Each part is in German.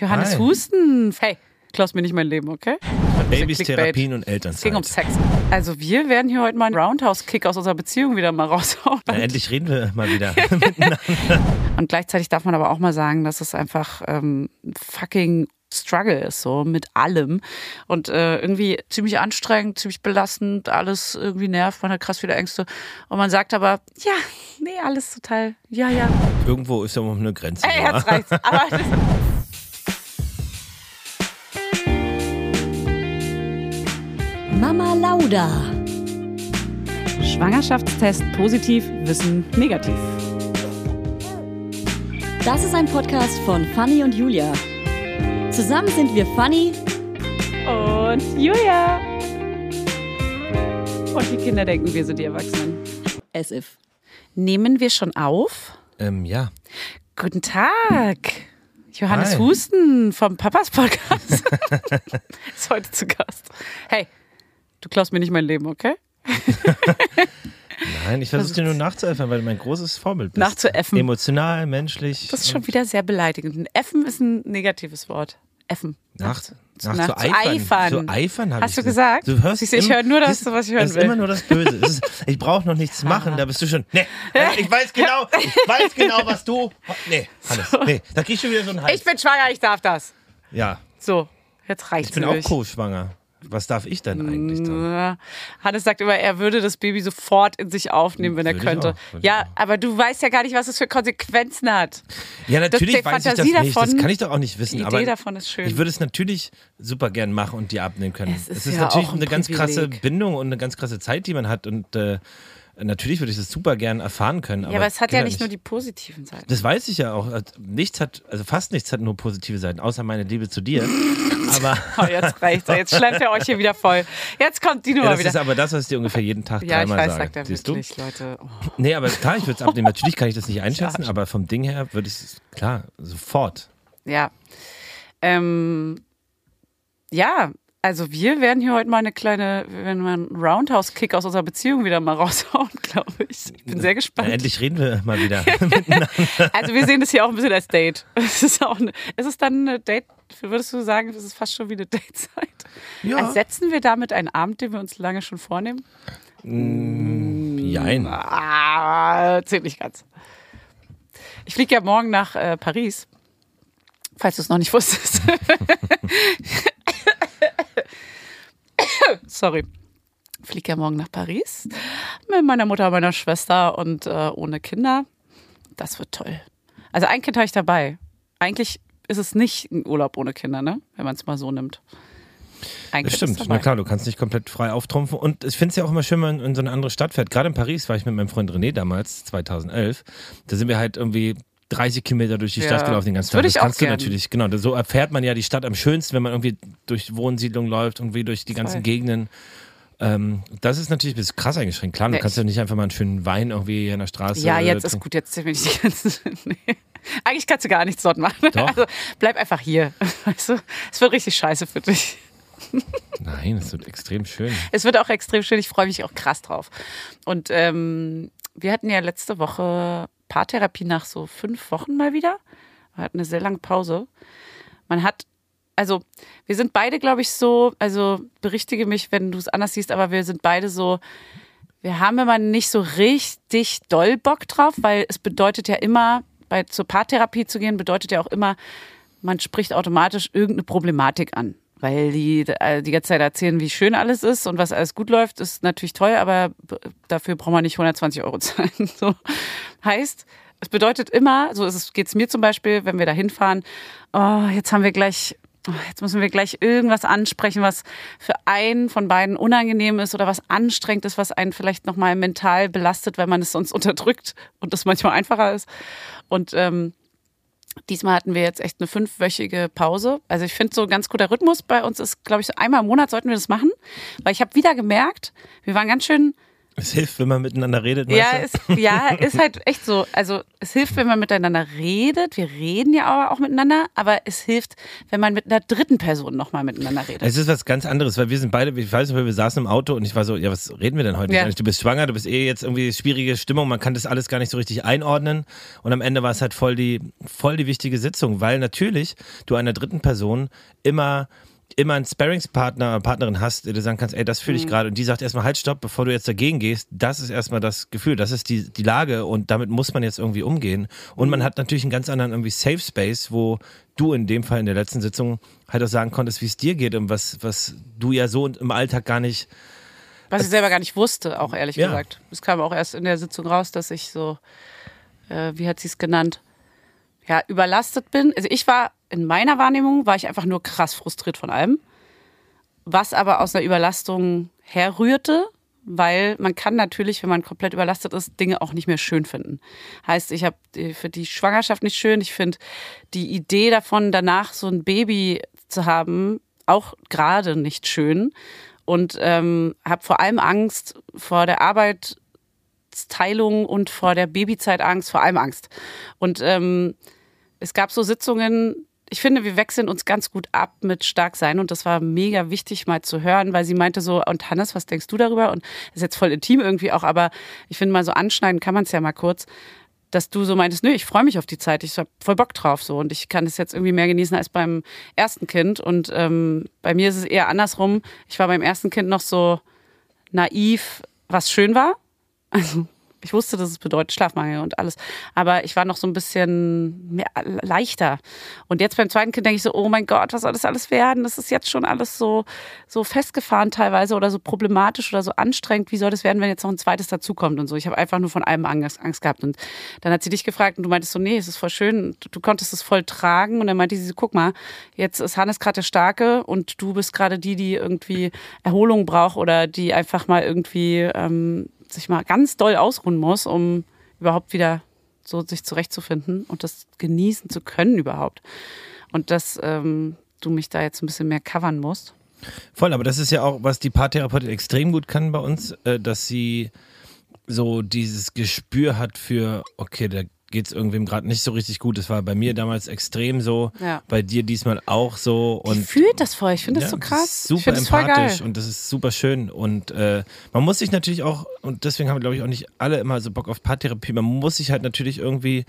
Johannes Hi. Husten. Hey, klaus mir nicht mein Leben, okay? Babys, Clickbait. Therapien und Es Elternzeit. ging um Sex. Also wir werden hier heute mal einen Roundhouse-Kick aus unserer Beziehung wieder mal raushauen. Na, endlich reden wir mal wieder. Und gleichzeitig darf man aber auch mal sagen, dass es einfach ähm, fucking Struggle ist, so mit allem. Und äh, irgendwie ziemlich anstrengend, ziemlich belastend, alles irgendwie nervt, man hat krass viele Ängste. Und man sagt aber, ja, nee, alles total, ja, ja. Irgendwo ist ja immer eine Grenze. Ey, ja. jetzt reicht's. Aber Mama Lauda. Schwangerschaftstest positiv, Wissen negativ. Das ist ein Podcast von Fanny und Julia. Zusammen sind wir Fanny Und Julia. Und die Kinder denken, wir sind die Erwachsenen. as if. Nehmen wir schon auf? Ähm, ja. Guten Tag. Johannes Hi. Husten vom Papas Podcast ist heute zu Gast. Hey, du klaust mir nicht mein Leben, okay? Nein, ich versuche dir nur nachzuäffern, weil du mein großes Vorbild bist. Nachzuäffen. Emotional, menschlich. Das ist schon wieder sehr beleidigend. Ein Äffen ist ein negatives Wort. Äffen. Nach, nach, nach- zu eifern. Zu eifern habe Hast ich du gesagt? Du hörst Siehst du, ich höre nur das, was ich hören das ist will. immer nur das Böse. Das ist, ich brauche noch nichts machen, da bist du schon. Nee, äh, ich weiß genau, ich weiß genau, was du. Nee, Hannes, nee, da kriegst du wieder so einen Hals. Ich bin schwanger, ich darf das. ja, So, jetzt reicht's ich bin auch co-schwanger. Was darf ich denn eigentlich dann? Hannes sagt immer, er würde das Baby sofort in sich aufnehmen, wenn er Würde ich könnte. auch, ja, aber du weißt ja gar nicht, was es für Konsequenzen hat. Ja, natürlich die weiß Fantasie ich das nicht. davon- das kann ich doch auch nicht wissen. die aber Idee davon ist schön. Ich würde es natürlich super gern machen und dir abnehmen können. Es ist es ist ja natürlich auch ein eine ganz krasse. Bindung und eine ganz krasse Zeit, die man hat. Und äh, natürlich würde ich das super gern erfahren können. ja, aber es hat ja geht nicht nur die positiven Seiten. Das weiß ich ja auch. Nichts hat, also fast nichts hat nur positive Seiten, außer meine Liebe zu dir. Aber Oh, jetzt reicht's. Jetzt schlemmt er euch hier wieder voll. Jetzt kommt die ja, Nummer das wieder. ist aber das, was ich dir ungefähr jeden Tag ja, ich dreimal weiß, sage. sagt er Siehst wirklich, Leute. Oh. du? Nee, aber klar, ich würde es abnehmen. Natürlich kann ich das nicht einschätzen, aber vom Ding her würde ich es, klar, sofort. Ja. Ähm, ja, also wir werden hier heute mal eine kleine, mal einen Roundhouse-Kick aus unserer Beziehung wieder mal raushauen, glaube ich. Ich bin sehr Ja, gespannt. endlich reden wir mal wieder. Also wir sehen das hier auch ein bisschen als Date. Es ist auch eine, ist es dann eine Date, würdest du sagen, das ist fast schon wie eine Datezeit? ja. Ersetzen wir damit einen Abend, den wir uns lange schon vornehmen? Jein. Ah, zählt nicht ganz. Ich fliege ja morgen nach äh, Paris, falls du es noch nicht wusstest. Sorry. Ich fliege ja morgen nach Paris mit meiner Mutter, meiner Schwester und äh, ohne Kinder. Das wird toll. Also ein Kind habe ich dabei. Eigentlich ist es nicht ein Urlaub ohne Kinder, ne? Wenn man es mal so nimmt. Ein Das Kind ist stimmt, na klar, du kannst nicht komplett frei auftrumpfen. Und ich finde es ja auch immer schön, wenn man in so eine andere Stadt fährt. Gerade in Paris war ich mit meinem Freund René damals, 2011. Da sind wir halt irgendwie 30 Kilometer durch die Ja, Stadt gelaufen den ganzen das Tag. ich auch kannst du gern. natürlich, genau. So erfährt man ja die Stadt am schönsten, wenn man irgendwie durch Wohnsiedlungen läuft, irgendwie durch die ganzen Voll. Gegenden. Ähm, das ist natürlich ein bisschen krass eingeschränkt. Klar, du Ja, kannst ja nicht einfach mal einen schönen Wein irgendwie hier in der Straße. Ja, jetzt ist trinken. gut, jetzt bin ich die ganze. Nee. Eigentlich kannst du gar nichts dort machen. Doch. Also bleib einfach hier. Weißt du, es wird richtig scheiße für dich. Nein, das wird extrem schön. Es wird auch extrem schön. Ich freue mich auch krass drauf. Und ähm, wir hatten ja letzte Woche Paartherapie nach so fünf Wochen mal wieder. Wir hatten eine sehr lange Pause. Man hat, also wir sind beide, glaube ich, so, also berichtige mich, wenn du es anders siehst, aber wir sind beide so, wir haben immer nicht so richtig doll Bock drauf, weil es bedeutet ja immer, bei zur Paartherapie zu gehen, bedeutet ja auch immer, man spricht automatisch irgendeine Problematik an. Weil die äh, die ganze Zeit erzählen, wie schön alles ist und was alles gut läuft, ist natürlich toll, aber dafür braucht man nicht 120 Euro zahlen. So. Heißt, es bedeutet immer, so geht es mir zum Beispiel, wenn wir da hinfahren, oh, jetzt haben wir gleich, oh, jetzt müssen wir gleich irgendwas ansprechen, was für einen von beiden unangenehm ist oder was anstrengend ist, was einen vielleicht nochmal mental belastet, wenn man es sonst unterdrückt und das manchmal einfacher ist. Und ähm, Diesmal hatten wir jetzt echt eine fünfwöchige Pause. Also ich finde so ein ganz guter Rhythmus bei uns ist, glaube ich, so einmal im Monat sollten wir das machen, weil ich habe wieder gemerkt, wir waren ganz schön Es hilft, wenn man miteinander redet. Ja, ist, ja, ist halt echt so. Also es hilft, wenn man miteinander redet. Wir reden ja aber auch miteinander, aber es hilft, wenn man mit einer dritten Person nochmal miteinander redet. Es ist was ganz anderes, weil wir sind beide, ich weiß nicht, wir saßen im Auto und ich war so, ja, was reden wir denn heute Ja. Du bist schwanger, du bist eh jetzt irgendwie schwierige Stimmung, man kann das alles gar nicht so richtig einordnen und am Ende war es halt voll die, voll die wichtige Sitzung, weil natürlich du einer dritten Person immer immer einen Sparringspartner, Partnerin hast, der sagen kannst, ey, das fühle ich gerade. Und die sagt erstmal, halt, stopp, bevor du jetzt dagegen gehst. Das ist erstmal das Gefühl, das ist die, die Lage und damit muss man jetzt irgendwie umgehen. Und man hat natürlich einen ganz anderen irgendwie Safe Space, wo du in dem Fall in der letzten Sitzung halt auch sagen konntest, wie es dir geht und was, was du ja so im Alltag gar nicht. Was ich selber gar nicht wusste, auch ehrlich Ja. gesagt. Es kam auch erst in der Sitzung raus, dass ich so, äh, wie hat sie es genannt, ja, überlastet bin. Also ich war, in meiner Wahrnehmung, war ich einfach nur krass frustriert von allem. Was aber aus einer Überlastung herrührte, weil man kann natürlich, wenn man komplett überlastet ist, Dinge auch nicht mehr schön finden. Heißt, ich habe für die Schwangerschaft nicht schön. Ich finde die Idee davon, danach so ein Baby zu haben, auch gerade nicht schön. Und ähm, habe vor allem Angst vor der Arbeitsteilung und vor der Babyzeit Angst, vor allem Angst. Und ähm, es gab so Sitzungen, ich finde, wir wechseln uns ganz gut ab mit stark sein und das war mega wichtig mal zu hören, weil sie meinte so, und Hannes, was denkst du darüber? Und ist jetzt voll intim irgendwie auch, aber ich finde mal so anschneiden kann man es ja mal kurz, dass du so meintest, nö, ich freue mich auf die Zeit, ich hab voll Bock drauf so und ich kann es jetzt irgendwie mehr genießen als beim ersten Kind und ähm, bei mir ist es eher andersrum. Ich war beim ersten Kind noch so naiv, was schön war. Also ich wusste, dass es bedeutet Schlafmangel und alles. Aber ich war noch so ein bisschen mehr, leichter. Und jetzt beim zweiten Kind denke ich so, oh mein Gott, was soll das alles werden? Das ist jetzt schon alles so, so festgefahren teilweise oder so problematisch oder so anstrengend. Wie soll das werden, wenn jetzt noch ein zweites dazukommt und so? Ich habe einfach nur von allem Angst, Angst gehabt. Und dann hat sie dich gefragt und du meintest so, nee, es ist voll schön. Du, du konntest es voll tragen. Und dann meinte sie guck mal, jetzt ist Hannes gerade der Starke und du bist gerade die, die irgendwie Erholung braucht oder die einfach mal irgendwie ähm, sich mal ganz doll ausruhen muss, um überhaupt wieder so sich zurechtzufinden und das genießen zu können überhaupt. Und dass ähm, du mich da jetzt ein bisschen mehr covern musst. Voll, aber das ist ja auch, was die Paartherapeutin extrem gut kann bei uns, äh, dass sie so dieses Gespür hat für, okay, da geht es irgendwem gerade nicht so richtig gut. Das war bei mir damals extrem so, Ja. bei dir diesmal auch so. Und fühlt das voll. Ich finde das Ja, so das krass. ist super ich das empathisch und das ist super schön. Und äh, man muss sich natürlich auch, und deswegen haben, glaube ich, auch nicht alle immer so Bock auf Paartherapie, man muss sich halt natürlich irgendwie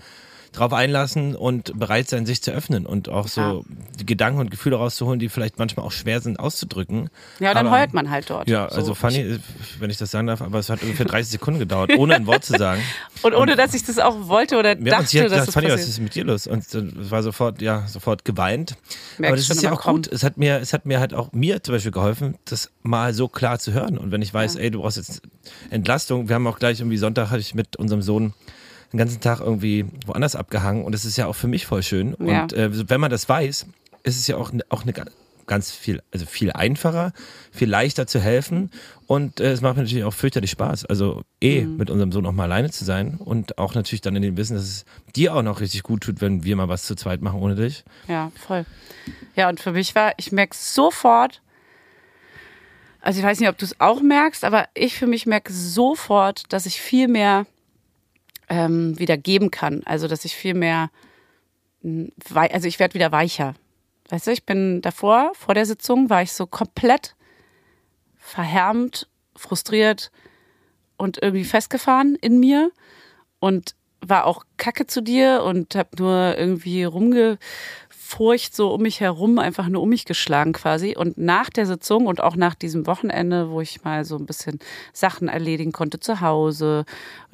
drauf einlassen und bereit sein, sich zu öffnen und auch so Ja. die Gedanken und Gefühle rauszuholen, die vielleicht manchmal auch schwer sind auszudrücken. Ja, und dann Aber- heult man halt dort. Ja, So. also Fanny, wenn ich das sagen darf, aber es hat ungefähr 30 Sekunden gedauert, ohne ein Wort zu sagen. Und ohne, dass ich das auch wollte oder uns dachte, dass das Fanny, was passiert. ist mit dir los? Und dann- es war sofort, ja, sofort geweint. Merk aber das ist ja auch kommen. gut. Es hat mir, es hat mir halt auch mir zum Beispiel geholfen, das mal so klar zu hören. Und wenn ich weiß, ey, du brauchst jetzt Entlastung, wir haben auch gleich irgendwie Sonntag hatte ich mit unserem Sohn den ganzen Tag irgendwie woanders abgehangen und das ist ja auch für mich voll schön. Ja. Und äh, wenn man das weiß, ist es ja auch, auch eine ga- ganz viel, also viel einfacher, viel leichter zu helfen und äh, es macht mir natürlich auch fürchterlich Spaß. Also eh Mhm. mit unserem Sohn auch mal alleine zu sein und auch natürlich dann in dem Wissen, dass es dir auch noch richtig gut tut, wenn wir mal was zu zweit machen ohne dich. Ja, voll. Ja, und für mich war, ich merke sofort, also ich weiß nicht, ob du es auch merkst, aber ich für mich merke sofort, dass ich viel mehr ähm, wieder geben kann. Also, dass ich viel mehr, also ich werde wieder weicher. Weißt du, ich bin davor, vor der Sitzung, war ich so komplett verhärmt, frustriert und irgendwie festgefahren in mir und war auch kacke zu dir und habe nur irgendwie rumgefurcht so um mich herum, einfach nur um mich geschlagen quasi. Und nach der Sitzung und auch nach diesem Wochenende, wo ich mal so ein bisschen Sachen erledigen konnte zu Hause,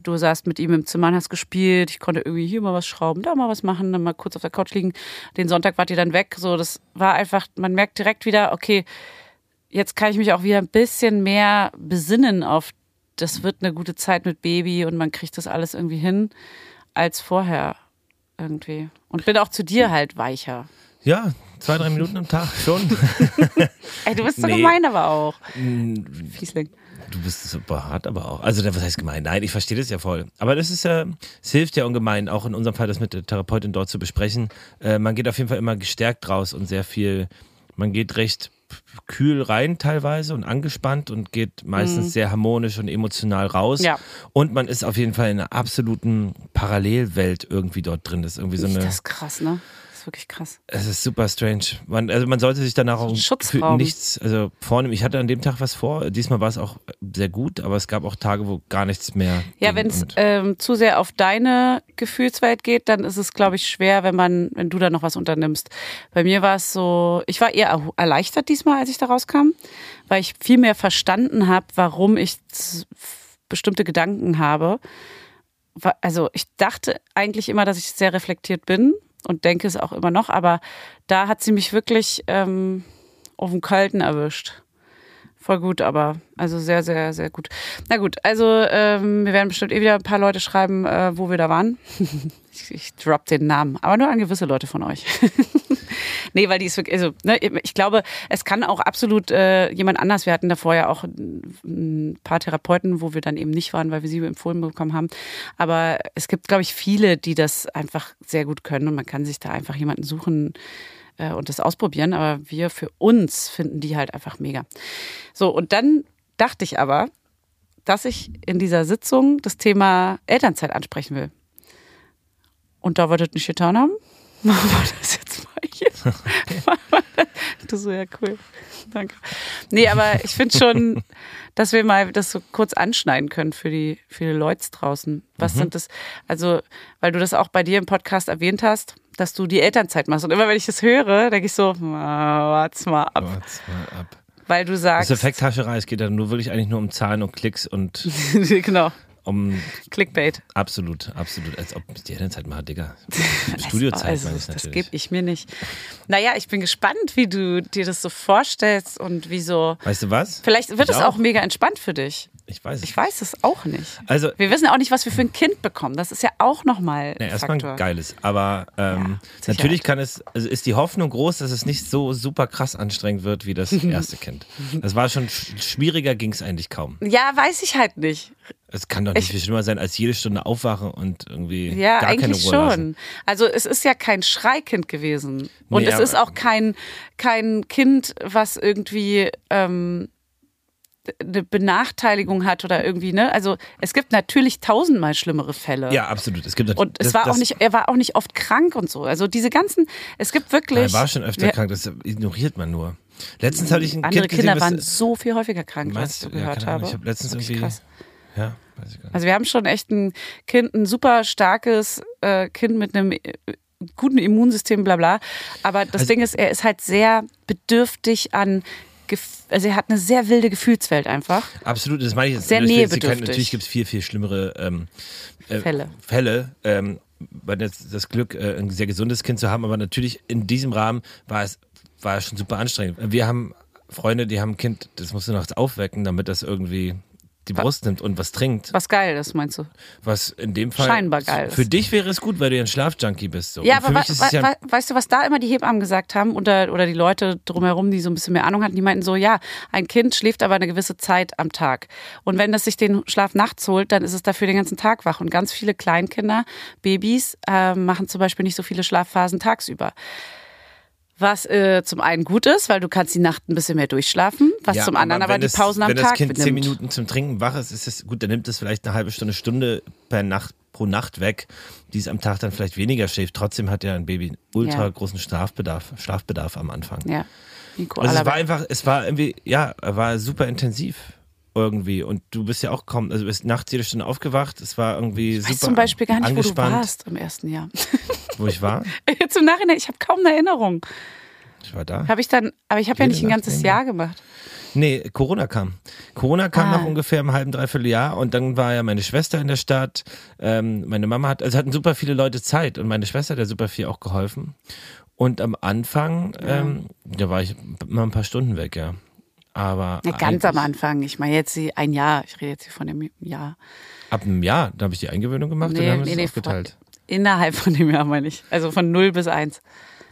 du saßt mit ihm im Zimmer und hast gespielt, ich konnte irgendwie hier mal was schrauben, da mal was machen, dann mal kurz auf der Couch liegen. Den Sonntag wart ihr dann weg, so das war einfach, man merkt direkt wieder, okay, jetzt kann ich mich auch wieder ein bisschen mehr besinnen auf, das wird eine gute Zeit mit Baby und man kriegt das alles irgendwie hin, als vorher irgendwie. Und bin auch zu dir halt weicher. Ja, zwei, drei Minuten am Tag schon. Ey, du bist so Nee. gemein aber auch. Fiesling. Du bist super hart, aber auch. Also, was heißt gemein? Nein, ich verstehe das ja voll. Aber das ist ja, es hilft ja ungemein, auch in unserem Fall das mit der Therapeutin dort zu besprechen. Äh, man geht auf jeden Fall immer gestärkt raus und sehr viel, man geht recht kühl rein teilweise und angespannt und geht meistens sehr harmonisch und emotional raus. Mhm. Ja. Und man ist auf jeden Fall in einer absoluten Parallelwelt irgendwie dort drin. Das ist irgendwie so eine. Das ist krass, ne? Ist wirklich krass. Es ist super strange. Man, also man sollte sich danach auch für Schutzraum. nichts, also vornehmen. Ich hatte an dem Tag was vor. Diesmal war es auch sehr gut, aber es gab auch Tage, wo gar nichts mehr. Ja, wenn es ähm, zu sehr auf deine Gefühlswelt geht, dann ist es, glaube ich, schwer, wenn man, wenn du da noch was unternimmst. Bei mir war es so, ich war eher erleichtert diesmal, als ich da rauskam, weil ich viel mehr verstanden habe, warum ich bestimmte Gedanken habe. Also ich dachte eigentlich immer, dass ich sehr reflektiert bin und denke es auch immer noch, aber da hat sie mich wirklich ähm, auf dem Kalten erwischt. Voll gut, aber also sehr, sehr, sehr gut. Na gut, also ähm, wir werden bestimmt eh wieder ein paar Leute schreiben, äh, wo wir da waren. ich, ich drop den Namen, aber nur an gewisse Leute von euch. nee, weil die ist wirklich, also ne, ich glaube, es kann auch absolut äh, jemand anders. Wir hatten da vorher auch ein paar Therapeuten, wo wir dann eben nicht waren, weil wir sie empfohlen bekommen haben. Aber es gibt, glaube ich, viele, die das einfach sehr gut können und man kann sich da einfach jemanden suchen äh, und das ausprobieren. Aber wir für uns finden die halt einfach mega. So, und dann dachte ich aber, dass ich in dieser Sitzung das Thema Elternzeit ansprechen will. Und da das nicht getan haben, machen wir das jetzt mal hier. Du so, ja, cool. Danke. Nee, aber ich finde schon, dass wir mal das so kurz anschneiden können für die, für die Leute draußen. Was sind das? Also, weil du das auch bei dir im Podcast erwähnt hast, dass du die Elternzeit machst. Und immer wenn ich das höre, denke ich so, ah, warte mal ab. Warte mal ab. Weil du Das sagst. ist Effekthascherei, es geht dann nur wirklich eigentlich nur um Zahlen und Klicks und genau. Um Clickbait. absolut, absolut, als ob die Elternzeit mal, Digga. Studiozeit also, meine ich das natürlich. gebe ich mir nicht. Naja, ich bin gespannt, wie du dir das so vorstellst und wieso. Weißt du was? Vielleicht wird Ich es auch mega entspannt für dich. Ich weiß es. Ich weiß es auch nicht. Also, Wir wissen auch nicht, was wir für ein Kind bekommen. Das ist ja auch nochmal Ja, erstmal ein geiles. Aber ähm, Sicherheit. natürlich kann es, also ist die Hoffnung groß, dass es nicht so super krass anstrengend wird wie das erste Kind. Das war schon sch- schwieriger, ging es eigentlich kaum. Ja, weiß ich halt nicht. Es kann doch nicht viel schlimmer sein, als jede Stunde aufwachen und irgendwie Ja, gar keine eigentlich Ruhe schon. lassen. Also es ist ja kein Schreikind gewesen. Und Nee, es ist auch kein, kein Kind, was irgendwie ähm, eine Benachteiligung hat oder irgendwie, ne? Also es gibt natürlich tausendmal schlimmere Fälle. Ja, absolut. Es gibt Und es das, war auch nicht, er war auch nicht oft krank und so. Also diese ganzen, es gibt wirklich. Er war schon öfter Ja, krank, das ignoriert man nur. Letztens hatte ich ein Andere Kind gesehen, Kinder waren was, so viel häufiger krank, was Meinst ich so? Ja, gehört Ahnung. habe. Ich habe letztens irgendwie- krass. ja, Also wir haben schon echt ein Kind, ein super starkes äh, Kind mit einem äh, guten Immunsystem, bla bla. Aber das Also- Ding ist, er ist halt sehr bedürftig an, also er hat eine sehr wilde Gefühlswelt einfach. Absolut, das meine ich. Sehr nähebedürftig. Natürlich gibt es viel, viel schlimmere ähm, äh, Fälle. Fälle ähm, weil das, das Glück, äh, ein sehr gesundes Kind zu haben, aber natürlich in diesem Rahmen war es, war es schon super anstrengend. Wir haben Freunde, die haben ein Kind, das musst du nachts aufwecken, damit das irgendwie die Brust nimmt und was trinkt. Was geil ist, meinst du? Was in dem Fall Scheinbar geil ist. Für dich wäre es gut, weil du ja ein Schlafjunkie bist. So. Ja, Und für aber ist es ja weißt du, was da immer die Hebammen gesagt haben oder, oder die Leute drumherum, die so ein bisschen mehr Ahnung hatten, die meinten so, ja, ein Kind schläft aber eine gewisse Zeit am Tag. Und wenn es sich den Schlaf nachts holt, dann ist es dafür den ganzen Tag wach. Und ganz viele Kleinkinder, Babys, äh, machen zum Beispiel nicht so viele Schlafphasen tagsüber. Was äh, zum einen gut ist, weil du kannst die Nacht ein bisschen mehr durchschlafen, was Ja, zum anderen aber, wenn die das- Pausen am wenn Tag das Kind zehn. Minuten zum Trinken wach ist, ist es gut, dann nimmt es vielleicht eine halbe Stunde, Stunde per Nacht pro Nacht weg, die es am Tag dann vielleicht weniger schläft. Trotzdem hat ja ein Baby einen ultra Ja. großen Schlafbedarf, Schlafbedarf am Anfang. Ja. wie Also es war einfach, es war irgendwie, ja, er war super intensiv irgendwie und du bist ja auch kaum, also du bist nachts jede Stunde aufgewacht, es war irgendwie ich super weiß zum Beispiel gar nicht, wo du angespannt, warst im ersten Jahr. wo ich war. Jetzt im Nachhinein, ich habe kaum eine Erinnerung. Ich war da. Habe ich dann, aber ich habe ja nicht ein ganzes irgendwie. Jahr gemacht. Nee, Corona kam. Corona kam Ah. nach ungefähr einem halben, dreiviertel Jahr und dann war ja meine Schwester in der Stadt. Ähm, meine Mama hat, also hatten super viele Leute Zeit und meine Schwester hat ja super viel auch geholfen. Und am Anfang, ähm, da war ich mal ein paar Stunden weg, ja. Aber Ja, ganz am Anfang. Ich meine jetzt die- ein Jahr. Ich rede jetzt hier von dem Jahr. ab einem Jahr, da habe ich die Eingewöhnung gemacht und Nee, dann haben wir nee, es nee, aufgeteilt. Innerhalb von dem Jahr meine ich. Also von 0 bis 1.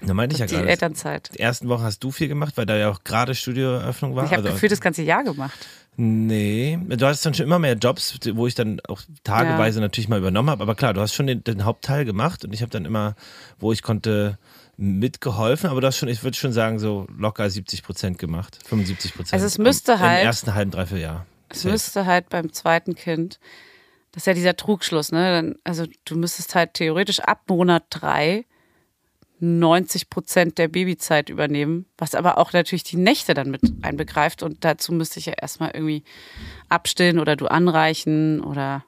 Da meinte ich ja Die gerade. Elternzeit. Die ersten Wochen hast du viel gemacht, weil da ja auch gerade Studioeröffnung war. Ich habe Also- gefühlt das ganze Jahr gemacht. Nee, du hast dann schon immer mehr Jobs, wo ich dann auch tageweise natürlich mal übernommen habe. Aber klar, du hast schon den, den Hauptteil gemacht und ich habe dann immer, wo ich konnte, mitgeholfen, aber das schon, ich würde schon sagen, so locker 70 Prozent gemacht, 75 Prozent. Also es müsste halt- Im ersten halben, dreiviertel Jahr. Es Safe. müsste halt beim zweiten Kind, das ist ja dieser Trugschluss, ne? Also du müsstest halt theoretisch ab Monat drei 90 Prozent der Babyzeit übernehmen, was aber auch natürlich die Nächte dann mit einbegreift. Und dazu müsste ich ja erstmal irgendwie abstillen oder du anreichen oder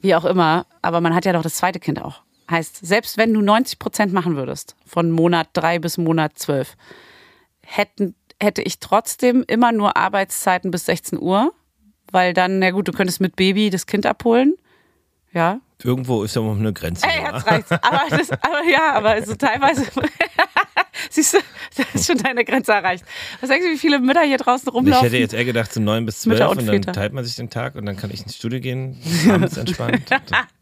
wie auch immer. Aber man hat ja doch das zweite Kind auch. Heißt, selbst wenn du 90 Prozent machen würdest, von Monat drei bis Monat zwölf, hätten, hätte ich trotzdem immer nur Arbeitszeiten bis 16 Uhr, weil dann, na gut, du könntest mit Baby das Kind abholen. Ja. Irgendwo ist ja immer eine Grenze. Ey, ja. jetzt reicht's. Aber, das, aber ja, aber so teilweise. Siehst du, da ist schon deine Grenze erreicht. Was denkst du, wie viele Mütter hier draußen Ich rumlaufen? hätte jetzt eher gedacht, so neun bis zwölf und, und dann teilt man sich den Tag und dann kann ich ins Studio gehen, abends entspannt.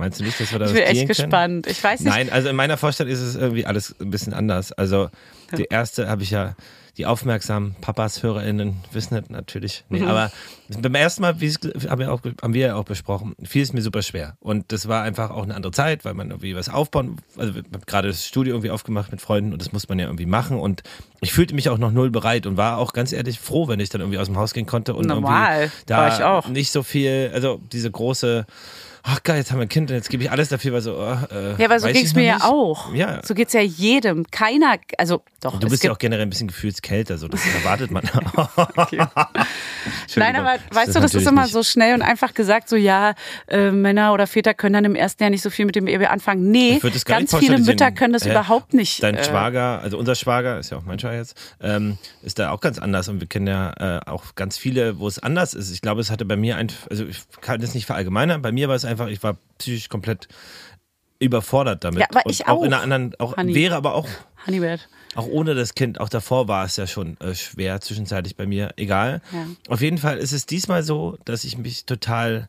Meinst du nicht, dass wir da ich bin echt können? gespannt. Ich weiß nicht. Nein, also in meiner Vorstellung ist es irgendwie alles ein bisschen anders. Also die erste habe ich ja, die aufmerksamen Papas, HörerInnen wissen das natürlich. Nee, Mhm. aber beim ersten Mal, wie es- haben wir, auch, haben wir ja auch besprochen, fiel es mir super schwer. Und das war einfach auch eine andere Zeit, weil man irgendwie was aufbauen, also gerade das Studio irgendwie aufgemacht mit Freunden und das muss man ja irgendwie machen. Und ich fühlte mich auch noch null bereit und war auch ganz ehrlich froh, wenn ich dann irgendwie aus dem Haus gehen konnte und Normal, da war ich auch. nicht so viel, also diese große Ach geil, jetzt haben wir ein Kind und jetzt gebe ich alles dafür, weil so, oh, äh, ja, aber so ging es mir ja auch. Ja. So geht's ja jedem. Keiner, also doch. Du es bist ja auch generell ein bisschen gefühlskälter, so das erwartet man. Nein, aber weißt du, das ist immer nicht. so schnell und einfach gesagt, so ja, äh, Männer oder Väter können dann im ersten Jahr nicht so viel mit dem Baby anfangen. Nee, ganz viele. Mütter können das Hä? überhaupt nicht. Dein äh, Schwager, also unser Schwager, ist ja auch mein Schwager jetzt, ähm, ist da auch ganz anders und wir kennen ja äh, auch ganz viele, wo es anders ist. Ich glaube, es hatte bei mir ein, also ich kann das nicht verallgemeinern, bei mir war es einfach, ich war psychisch komplett überfordert damit. Ja, aber und ich auch. in auch, einer anderen, auch Honey. wäre aber auch Honeybed. Auch ohne das Kind, auch davor war es ja schon äh, schwer zwischenzeitlich bei mir. Egal. Ja. Auf jeden Fall ist es diesmal so, dass ich mich total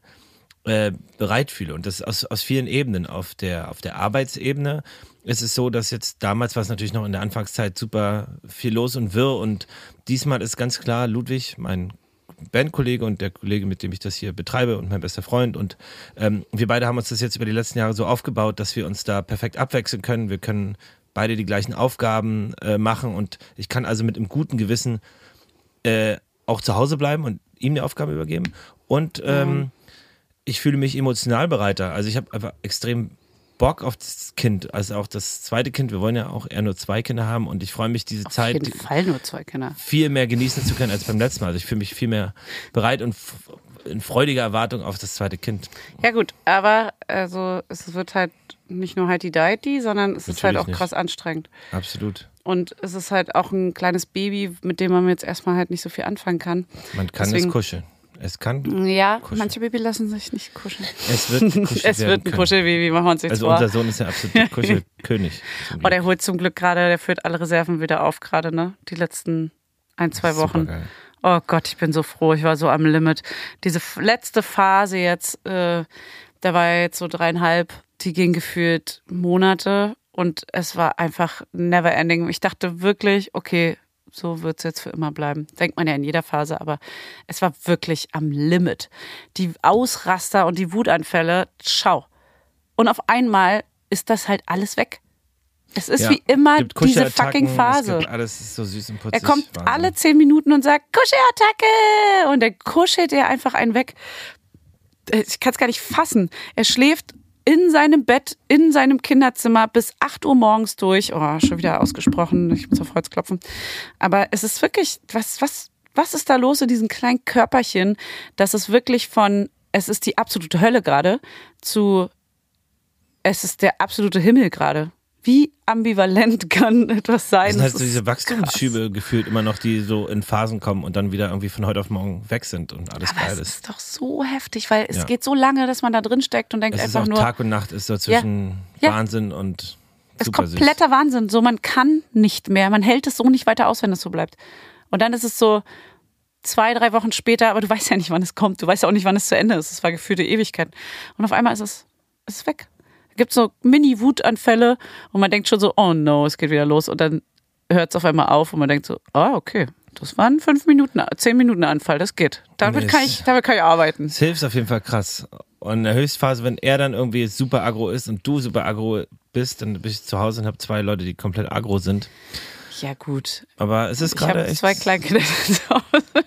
äh, bereit fühle. Und das aus, aus vielen Ebenen. Auf der, auf der Arbeitsebene ist es so, dass jetzt damals war es natürlich noch in der Anfangszeit super viel los und wirr. Und diesmal ist ganz klar Ludwig, mein Bandkollege und der Kollege, mit dem ich das hier betreibe und mein bester Freund. Und ähm, wir beide haben uns das jetzt über die letzten Jahre so aufgebaut, dass wir uns da perfekt abwechseln können. Wir können beide die gleichen Aufgaben äh, machen und ich kann also mit einem guten Gewissen äh, auch zu Hause bleiben und ihm die Aufgabe übergeben. Und ähm, ich fühle mich emotional bereiter. Also ich habe einfach extrem Bock auf das Kind, also auch das zweite Kind. Wir wollen ja auch eher nur zwei Kinder haben und ich freue mich, diese Auf Zeit jeden Fall nur zwei Kinder. viel mehr genießen zu können als beim letzten Mal. Also ich fühle mich viel mehr bereit und in freudiger Erwartung auf das zweite Kind. Ja gut, aber also es wird halt nicht nur halt die Diety, sondern es ist halt Natürlich auch nicht. krass anstrengend. Absolut. Und es ist halt auch ein kleines Baby, mit dem man jetzt erstmal halt nicht so viel anfangen kann. Man kann Deswegen- es kuscheln. Es kann, Ja, Kuscheln. manche Babys lassen sich nicht kuscheln. es wird gekuschelt es wird ein. Kuschelbaby, machen wir uns nichts Also vor. unser Sohn ist ja absolut Kuschelkönig. Oh, der holt zum Glück gerade, der führt alle Reserven wieder auf gerade, ne? Die letzten ein, zwei Wochen. Supergeil. Oh Gott, ich bin so froh. Ich war so am Limit. Diese letzte Phase jetzt, äh, da war jetzt so dreieinhalb, die ging gefühlt Monate und es war einfach never ending. Ich dachte wirklich, okay, so wird es jetzt für immer bleiben. Denkt man ja in jeder Phase, aber es war wirklich am Limit. Die Ausraster und die Wutanfälle, schau. Und auf einmal ist das halt alles weg. Es ist Ja. wie immer diese fucking Phase. Alles ist so süß und putzig. Er kommt Wahnsinn. alle zehn Minuten und sagt, Kuschelattacke! Und er kuschelt dir einfach einen weg. Äh, Ich kann es gar nicht fassen. Er schläft in seinem Bett, in seinem Kinderzimmer bis 8 Uhr morgens durch. Oh, schon wieder ausgesprochen. Ich muss auf Holz klopfen. Aber es ist wirklich, was, was, was ist da los in diesem kleinen Körperchen, dass es wirklich von, es ist die absolute Hölle gerade, zu, es ist der absolute Himmel gerade. Wie ambivalent kann etwas sein? Das sind halt Das so ist diese. Wachstumsschübe gefühlt immer noch, die so in Phasen kommen und dann wieder irgendwie von heute auf morgen weg sind und alles Aber geil es ist. ist doch so heftig, weil es Ja. geht so lange, dass man da drin steckt und denkt Es ist einfach auch nur, Tag und Nacht ist so zwischen Ja. Wahnsinn und es ist super süß. kompletter Wahnsinn. So, man kann nicht mehr. Man hält es so nicht weiter aus, wenn es so bleibt. Und dann ist es so zwei, drei Wochen später, aber du weißt ja nicht, wann es kommt. Du weißt ja auch nicht, wann es zu Ende ist. Es war gefühlte Ewigkeit. Und auf einmal ist es, ist es weg. Es gibt so Mini-Wutanfälle und man denkt schon so, oh no, es geht wieder los. Und dann hört es auf einmal auf und man denkt so, ah, okay. Das waren fünf Minuten, zehn Minuten Anfall, das geht. Damit kann ich, damit kann ich arbeiten. Es hilft auf jeden Fall krass. Und in der Höchstphase, wenn er dann irgendwie super aggro ist und du super aggro bist, dann bin ich zu Hause und habe zwei Leute, die komplett aggro sind. Ja, gut. Aber es ist Ich gerade habe echt. zwei Kleinkinder zu Hause.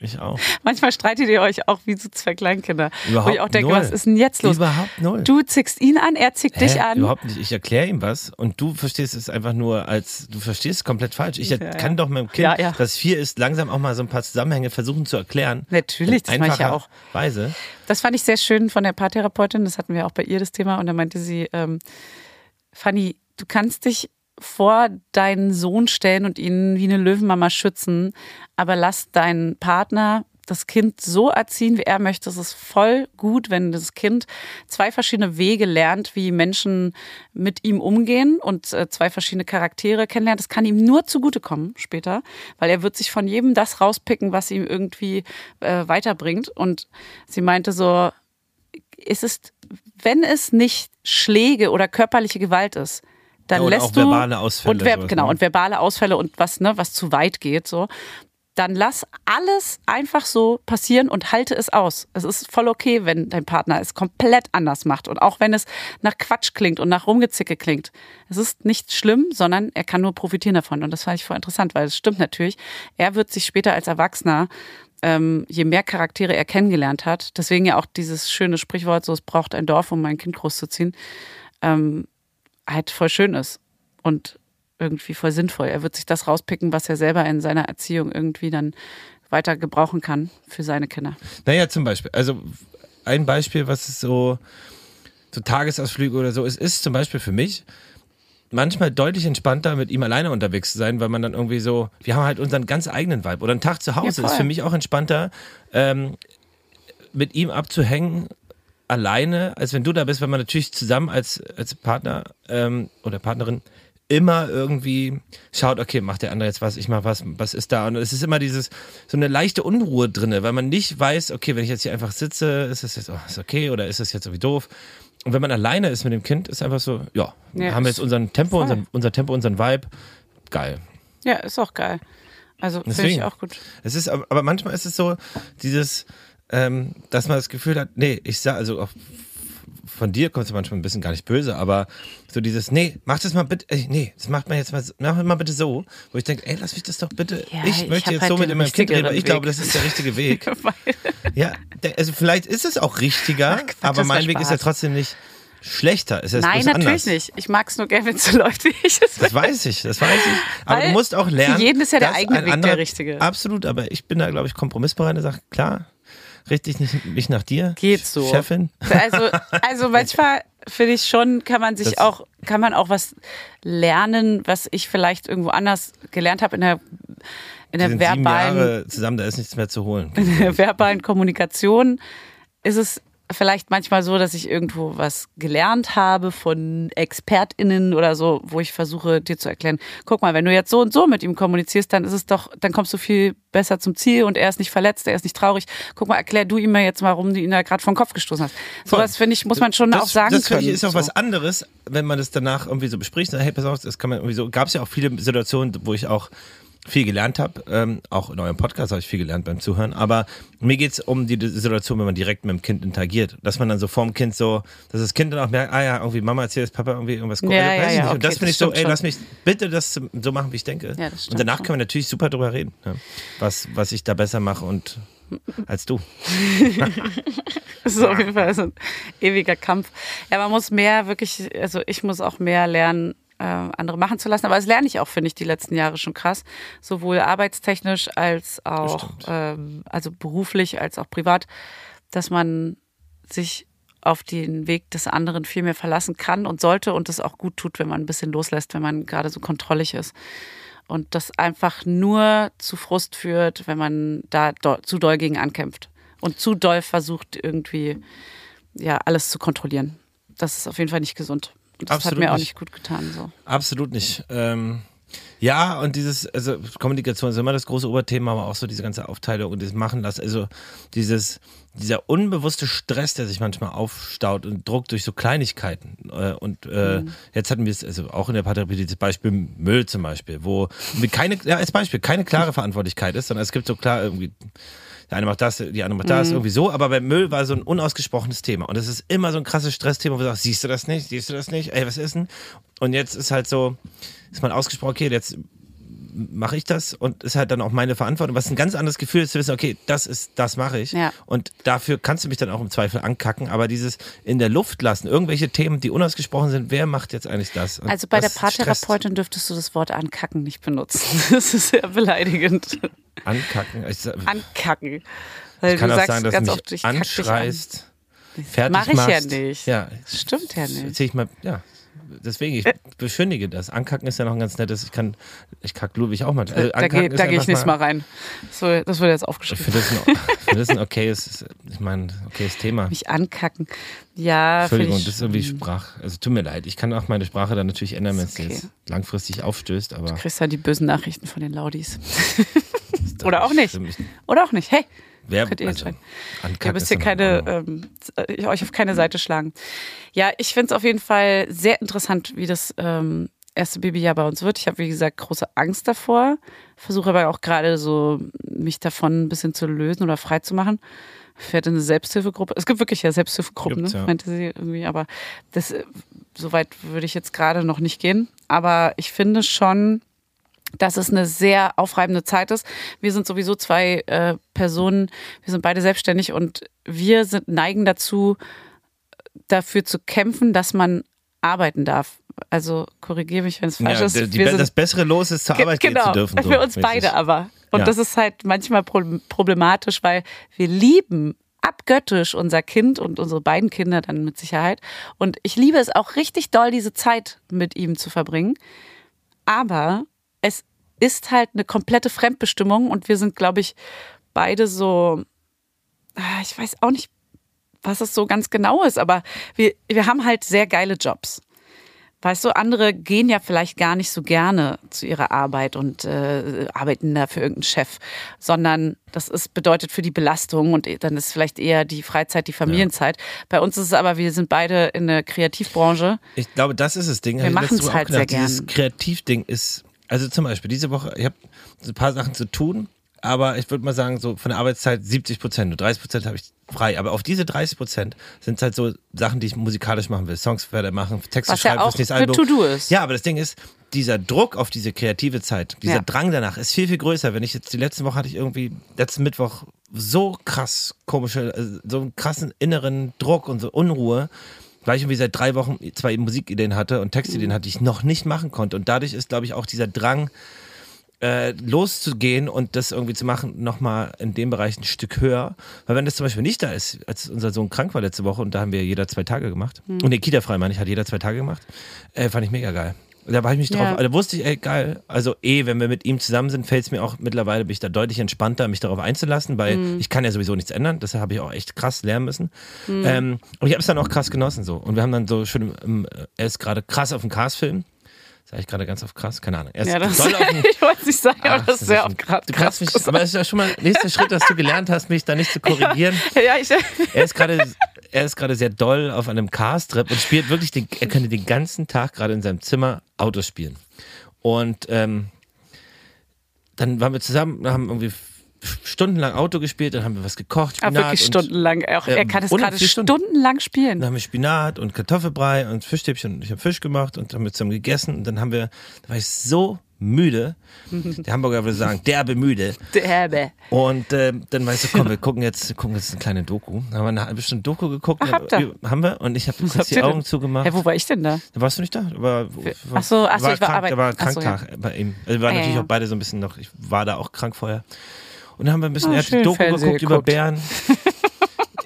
Ich auch. Manchmal streitet ihr euch auch wie so zwei Kleinkinder. wo Überhaupt ich auch denke, null. was ist denn jetzt los? Überhaupt null. Du zickst ihn an, er zickt dich Hä? an. Überhaupt nicht. Ich erkläre ihm was und du verstehst es einfach nur als, du verstehst es komplett falsch. Ich Ja, kann ja. doch meinem Kind, Ja, das vier ist, langsam auch mal so ein paar Zusammenhänge versuchen zu erklären. Natürlich, das mache ich ja auch. Weise. Das fand ich sehr schön von der Paartherapeutin. Das hatten wir auch bei ihr das Thema. Und da meinte sie, ähm, Fanny, du kannst dich vor deinen Sohn stellen und ihn wie eine Löwenmama schützen, aber lass deinen Partner das Kind so erziehen, wie er möchte. Es ist voll gut, wenn das Kind zwei verschiedene Wege lernt, wie Menschen mit ihm umgehen und äh, zwei verschiedene Charaktere kennenlernt. Das kann ihm nur zugutekommen später, weil er wird sich von jedem das rauspicken, was ihm irgendwie äh, weiterbringt. Und sie meinte so, es ist, wenn es nicht Schläge oder körperliche Gewalt ist, dann Ja, lässt auch du verbale Ausfälle, und ver genau und verbale Ausfälle und was ne was zu weit geht so dann lass alles einfach so passieren und halte es aus. Es ist voll okay, wenn dein Partner es komplett anders macht und auch wenn es nach Quatsch klingt und nach Rumgezicke klingt. Es ist nicht schlimm, sondern er kann nur profitieren davon und das fand ich voll interessant, weil es stimmt natürlich. Er wird sich später als Erwachsener ähm, je mehr Charaktere er kennengelernt hat, deswegen ja auch dieses schöne Sprichwort, so es braucht ein Dorf, um mein Kind großzuziehen, ähm, halt voll schön ist und irgendwie voll sinnvoll. Er wird sich das rauspicken, was er selber in seiner Erziehung irgendwie dann weiter gebrauchen kann für seine Kinder. Naja, zum Beispiel, also ein Beispiel, was es so, so Tagesausflüge oder so ist, ist zum Beispiel für mich manchmal deutlich entspannter, mit ihm alleine unterwegs zu sein, weil man dann irgendwie so, wir haben halt unseren ganz eigenen Vibe. Oder ein Tag zu Hause Ja, ist für mich auch entspannter, ähm, mit ihm abzuhängen, alleine, als wenn du da bist, wenn man natürlich zusammen als, als Partner ähm, oder Partnerin immer irgendwie schaut, okay, macht der andere jetzt was, ich mach was, was ist da? Und es ist immer dieses, so eine leichte Unruhe drinne, weil man nicht weiß, okay, wenn ich jetzt hier einfach sitze, ist das jetzt, oh, ist okay oder ist das jetzt irgendwie doof? Und wenn man alleine ist mit dem Kind, ist einfach so, ja, Ja, haben wir jetzt unseren Tempo, unseren, unser Tempo, unseren Vibe, geil. Ja, ist auch geil. Also finde ich auch gut. Es ist, aber manchmal ist es so, dieses, ähm, dass man das Gefühl hat, nee, ich sag, also auch von dir kommt es manchmal ein bisschen gar nicht böse, aber so dieses, nee, mach das mal bitte, ey, nee, das macht man jetzt mal, mach mal bitte so, wo ich denke, ey, lass mich das doch bitte, Ja, ich ich möchte hab jetzt halt so mit meinem Kind reden, weil ich glaube, das ist der richtige Weg. Ja, der, also vielleicht ist es auch richtiger, Quatsch, aber mein Weg ist ja trotzdem nicht schlechter, ist ja Nein, bloß natürlich anders. nicht. Ich mag es nur gerne, wenn es so läuft, wie ich es Das weiß ich, das weiß ich. Aber Weil du musst auch lernen. für jeden ist ja der eigene Weg der anderer- richtige. Absolut, aber ich bin da, glaube ich, kompromissbereit und sage, klar, richtig nicht, nicht nach dir. Geht so. Chefin. Also, also manchmal finde ich schon, kann man sich Das- auch, kann man auch was lernen, was ich vielleicht irgendwo anders gelernt habe in der, in der verbalen zusammen, da ist nichts mehr zu holen. in der verbalen Kommunikation ist es vielleicht manchmal so, dass ich irgendwo was gelernt habe von ExpertInnen oder so, wo ich versuche, dir zu erklären, guck mal, wenn du jetzt so und so mit ihm kommunizierst, dann ist es doch, dann kommst du viel besser zum Ziel und er ist nicht verletzt, er ist nicht traurig. Guck mal, erklär du ihm mal jetzt mal, warum du ihn da gerade vom Kopf gestoßen hast. Sowas, finde ich, muss man schon das, auch sagen Das können. finde ich ist auch so. was anderes, wenn man das danach irgendwie so bespricht. Hey, pass auf, das kann man irgendwie so. Gab es ja auch viele Situationen, wo ich auch viel gelernt habe. Ähm, auch in eurem Podcast habe ich viel gelernt beim Zuhören. Aber mir geht es um die Situation, wenn man direkt mit dem Kind interagiert. Dass man dann so vorm Kind so, dass das Kind dann auch merkt, ah ja, irgendwie Mama erzählt Papa irgendwie irgendwas Ja, ja, ja, okay, Und das finde ich so, ey, lass mich bitte das so machen, wie ich denke. Ja, und danach schon. können wir natürlich super drüber reden, was, was ich da besser mache und als du. Das ist auf jeden Fall so ein ewiger Kampf. Ja, man muss mehr wirklich, also ich muss auch mehr lernen, äh, andere machen zu lassen. Aber das lerne ich auch, finde ich, die letzten Jahre schon krass. Sowohl arbeitstechnisch als auch, ähm, also beruflich als auch privat, dass man sich auf den Weg des anderen viel mehr verlassen kann und sollte und das auch gut tut, wenn man ein bisschen loslässt, wenn man gerade so kontrollig ist. Und das einfach nur zu Frust führt, wenn man da do zu doll gegen ankämpft und zu doll versucht, irgendwie ja alles zu kontrollieren. Das ist auf jeden Fall nicht gesund. Das Absolut hat mir auch nicht. gut getan. So. Absolut nicht. Ähm, ja, und dieses, also Kommunikation ist immer das große Oberthema, aber auch so diese ganze Aufteilung und das Machen lassen. Also dieses, dieser unbewusste Stress, der sich manchmal aufstaut und Druck durch so Kleinigkeiten. Äh, und äh, jetzt hatten wir es, also auch in der Paartherapie, dieses Beispiel Müll zum Beispiel, wo keine, ja, als Beispiel, keine klare Verantwortlichkeit ist, sondern es gibt so klar irgendwie Der eine macht das, die andere macht das, irgendwie so. Aber beim Müll war so ein unausgesprochenes Thema. Und es ist immer so ein krasses Stressthema, wo du sagst, siehst du das nicht, siehst du das nicht, ey, was ist denn? Und jetzt ist halt so, ist man ausgesprochen, okay, jetzt mache ich das und ist halt dann auch meine Verantwortung. Was ein ganz anderes Gefühl ist zu wissen, okay, das ist, das mache ich. Ja. Und dafür kannst du mich dann auch im Zweifel ankacken. Aber dieses in der Luft lassen, irgendwelche Themen, die unausgesprochen sind, wer macht jetzt eigentlich das? Und Also bei der das stresst. Paartherapeutin dürftest du das Wort ankacken nicht benutzen. Das ist sehr beleidigend. Ankacken. Ich, Ankacken. Weil ich kann du auch sagst sagen, dass ganz du oft, mich ich kack dich an. anschreist, fertig Mach ich ja machst. nicht. Ja, stimmt ja nicht. Erzähl ich mal, ja. Deswegen, ich beschönige das. Ankacken ist ja noch ein ganz nettes. Ich kann, ich kack Ludwig auch mal. Also Da, ankacken geh, ist da gehe ich nächstes Mal rein. So, das wird jetzt aufgeschrieben. finde das, ein, das ein okayes, ich meine, okayes Thema. Mich ankacken. Ja, Entschuldigung, ich, das ist irgendwie Sprach. Also tut mir leid. Ich kann auch meine Sprache dann natürlich ändern, wenn es okay. jetzt langfristig aufstößt, aber. Du kriegst halt die bösen Nachrichten von den Laudis. Oder auch nicht. für Oder auch nicht. Hey, Wer, Könnt ihr also, ihr müsst hier keine, ähm, äh, euch auf keine Seite schlagen. Ja, ich finde es auf jeden Fall sehr interessant, wie das ähm, erste Babyjahr bei uns wird. Ich habe, wie gesagt, große Angst davor. Versuche aber auch gerade so, mich davon ein bisschen zu lösen oder frei zu machen. Werde in eine Selbsthilfegruppe. Es gibt wirklich ja Selbsthilfegruppen, ne? ja. meinte sie irgendwie. Aber das, äh, so weit würde ich jetzt gerade noch nicht gehen. Aber ich finde schon, dass es eine sehr aufreibende Zeit ist. Wir sind sowieso zwei äh, Personen, wir sind beide selbstständig und wir sind, neigen dazu, dafür zu kämpfen, dass man arbeiten darf. Also korrigiere mich, wenn es falsch Ja, ist. die, sind, das bessere Los ist, zur Arbeit genau, gehen zu dürfen. So, für uns beide aber. Und Ja. das ist halt manchmal pro- problematisch, weil wir lieben abgöttisch unser Kind und unsere beiden Kinder dann mit Sicherheit. Und ich liebe es auch richtig doll, diese Zeit mit ihm zu verbringen. Aber es ist halt eine komplette Fremdbestimmung und wir sind, glaube ich, beide so, ah, ich weiß auch nicht, was es so ganz genau ist, aber wir, wir haben halt sehr geile Jobs. Weißt du, andere gehen ja vielleicht gar nicht so gerne zu ihrer Arbeit und äh, arbeiten da für irgendeinen Chef, sondern das ist bedeutet für die Belastung und dann ist vielleicht eher die Freizeit, die Familienzeit. Bei uns ist es aber, wir sind beide in der Kreativbranche. Ich glaube, das ist das Ding. Wir Woche auch halt sehr Dieses gern. Kreativding ist, also zum Beispiel diese Woche, ich habe so ein paar Sachen zu tun, aber ich würde mal sagen, so von der Arbeitszeit 70 Prozent, nur 30 Prozent habe ich frei. Aber auf diese 30 Prozent sind es halt so Sachen, die ich musikalisch machen will. Songs werde machen, Texte Was ja schreiben auch fürs nächste für Album. To-Do ist. Ja, aber das Ding ist, dieser Druck auf diese kreative Zeit, dieser Ja. Drang danach ist viel, viel größer. Wenn ich jetzt die letzte Woche hatte ich irgendwie, letzten Mittwoch so krass komische, äh, so einen krassen inneren Druck und so Unruhe, weil ich irgendwie seit drei Wochen zwei Musikideen hatte und Textideen hatte, die ich noch nicht machen konnte. Und dadurch ist, glaube ich, auch dieser Drang, äh, loszugehen und das irgendwie zu machen, nochmal in dem Bereich ein Stück höher. Weil wenn das zum Beispiel nicht da ist, als unser Sohn krank war letzte Woche und da haben wir jeder zwei Tage gemacht, Hm. und den Kita frei, meine ich, hat jeder zwei Tage gemacht, äh, fand ich mega geil. Da war ich mich drauf, Ja. da wusste ich, ey, geil. Also eh, wenn wir mit ihm zusammen sind, fällt es mir auch mittlerweile, bin ich da deutlich entspannter, mich darauf einzulassen, weil Hm. ich kann ja sowieso nichts ändern. Das habe ich auch echt krass lernen müssen. Ähm, und ich habe es dann auch krass genossen so. Und wir haben dann so schön, im, er ist gerade krass auf dem Cars-Film. Sag ich gerade ganz auf krass? Keine Ahnung. Er Ja, das, doll auf ich wollte es nicht sagen, aber Ach, das ist sehr oft gerade Du kannst mich, krass aber es ist ja schon mal nächster Schritt, dass du gelernt hast, mich da nicht zu korrigieren. Ja, ich, Er ist gerade, er ist gerade sehr doll auf einem Cars-Trip und spielt wirklich den, er könnte den ganzen Tag gerade in seinem Zimmer Autos spielen. Und ähm, dann waren wir zusammen, haben irgendwie stundenlang Auto gespielt, dann haben wir was gekocht, aber Spinat wirklich und- stundenlang. Auch, er Ähm, kann es gerade stundenlang spielen. Dann haben wir Spinat und Kartoffelbrei und Fischstäbchen. Ich habe Fisch gemacht und haben wir zusammen gegessen. Und dann haben wir, da war ich so müde. Der Hamburger würde sagen, derbe müde. Derbe. Und äh, dann weißt du, komm, wir gucken jetzt, gucken jetzt eine kleine Doku. Dann haben wir eine halbe Stunde Doku geguckt. Ach, habt ihr? Haben wir. Und ich habe kurz die Augen denn? zugemacht. Hä, wo war ich denn da? Da warst du nicht da? Aber, Ach so, ach so, war ich war krank, arbeiten. Da war so, Kranktag bei ihm. Also wir waren Ah, ja, natürlich ja. auch beide so ein bisschen noch, ich war da auch krank vorher. Und dann haben wir ein bisschen, Oh, er hat die Doku Fernsehen geguckt über. Bären.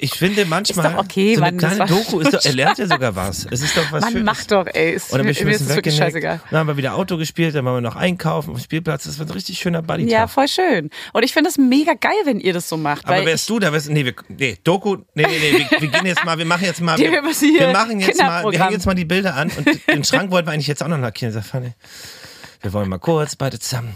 Ich finde manchmal, Ist doch okay, so eine Mann, das kleine Doku, ist doch, er lernt ja sogar was. Es ist doch was Mann, Schönes. mach doch, ey. Ist, Und dann bin ich ein bisschen weggenickt. Dann haben wir wieder Auto gespielt, dann waren wir noch einkaufen auf dem Spielplatz. Das war ein richtig schöner buddy Ja, voll schön. Und ich finde es mega geil, wenn ihr das so macht. Aber wärst ich, du, da wärst nee, wir, nee, Doku, nee, nee, nee, wir, wir gehen jetzt mal, wir machen jetzt mal, wir, Wir machen jetzt mal, wir hängen jetzt mal die Bilder an und den Schrank wollten wir eigentlich jetzt auch noch lackieren. Sag, Fanny, wir wollen mal kurz beide zusammen.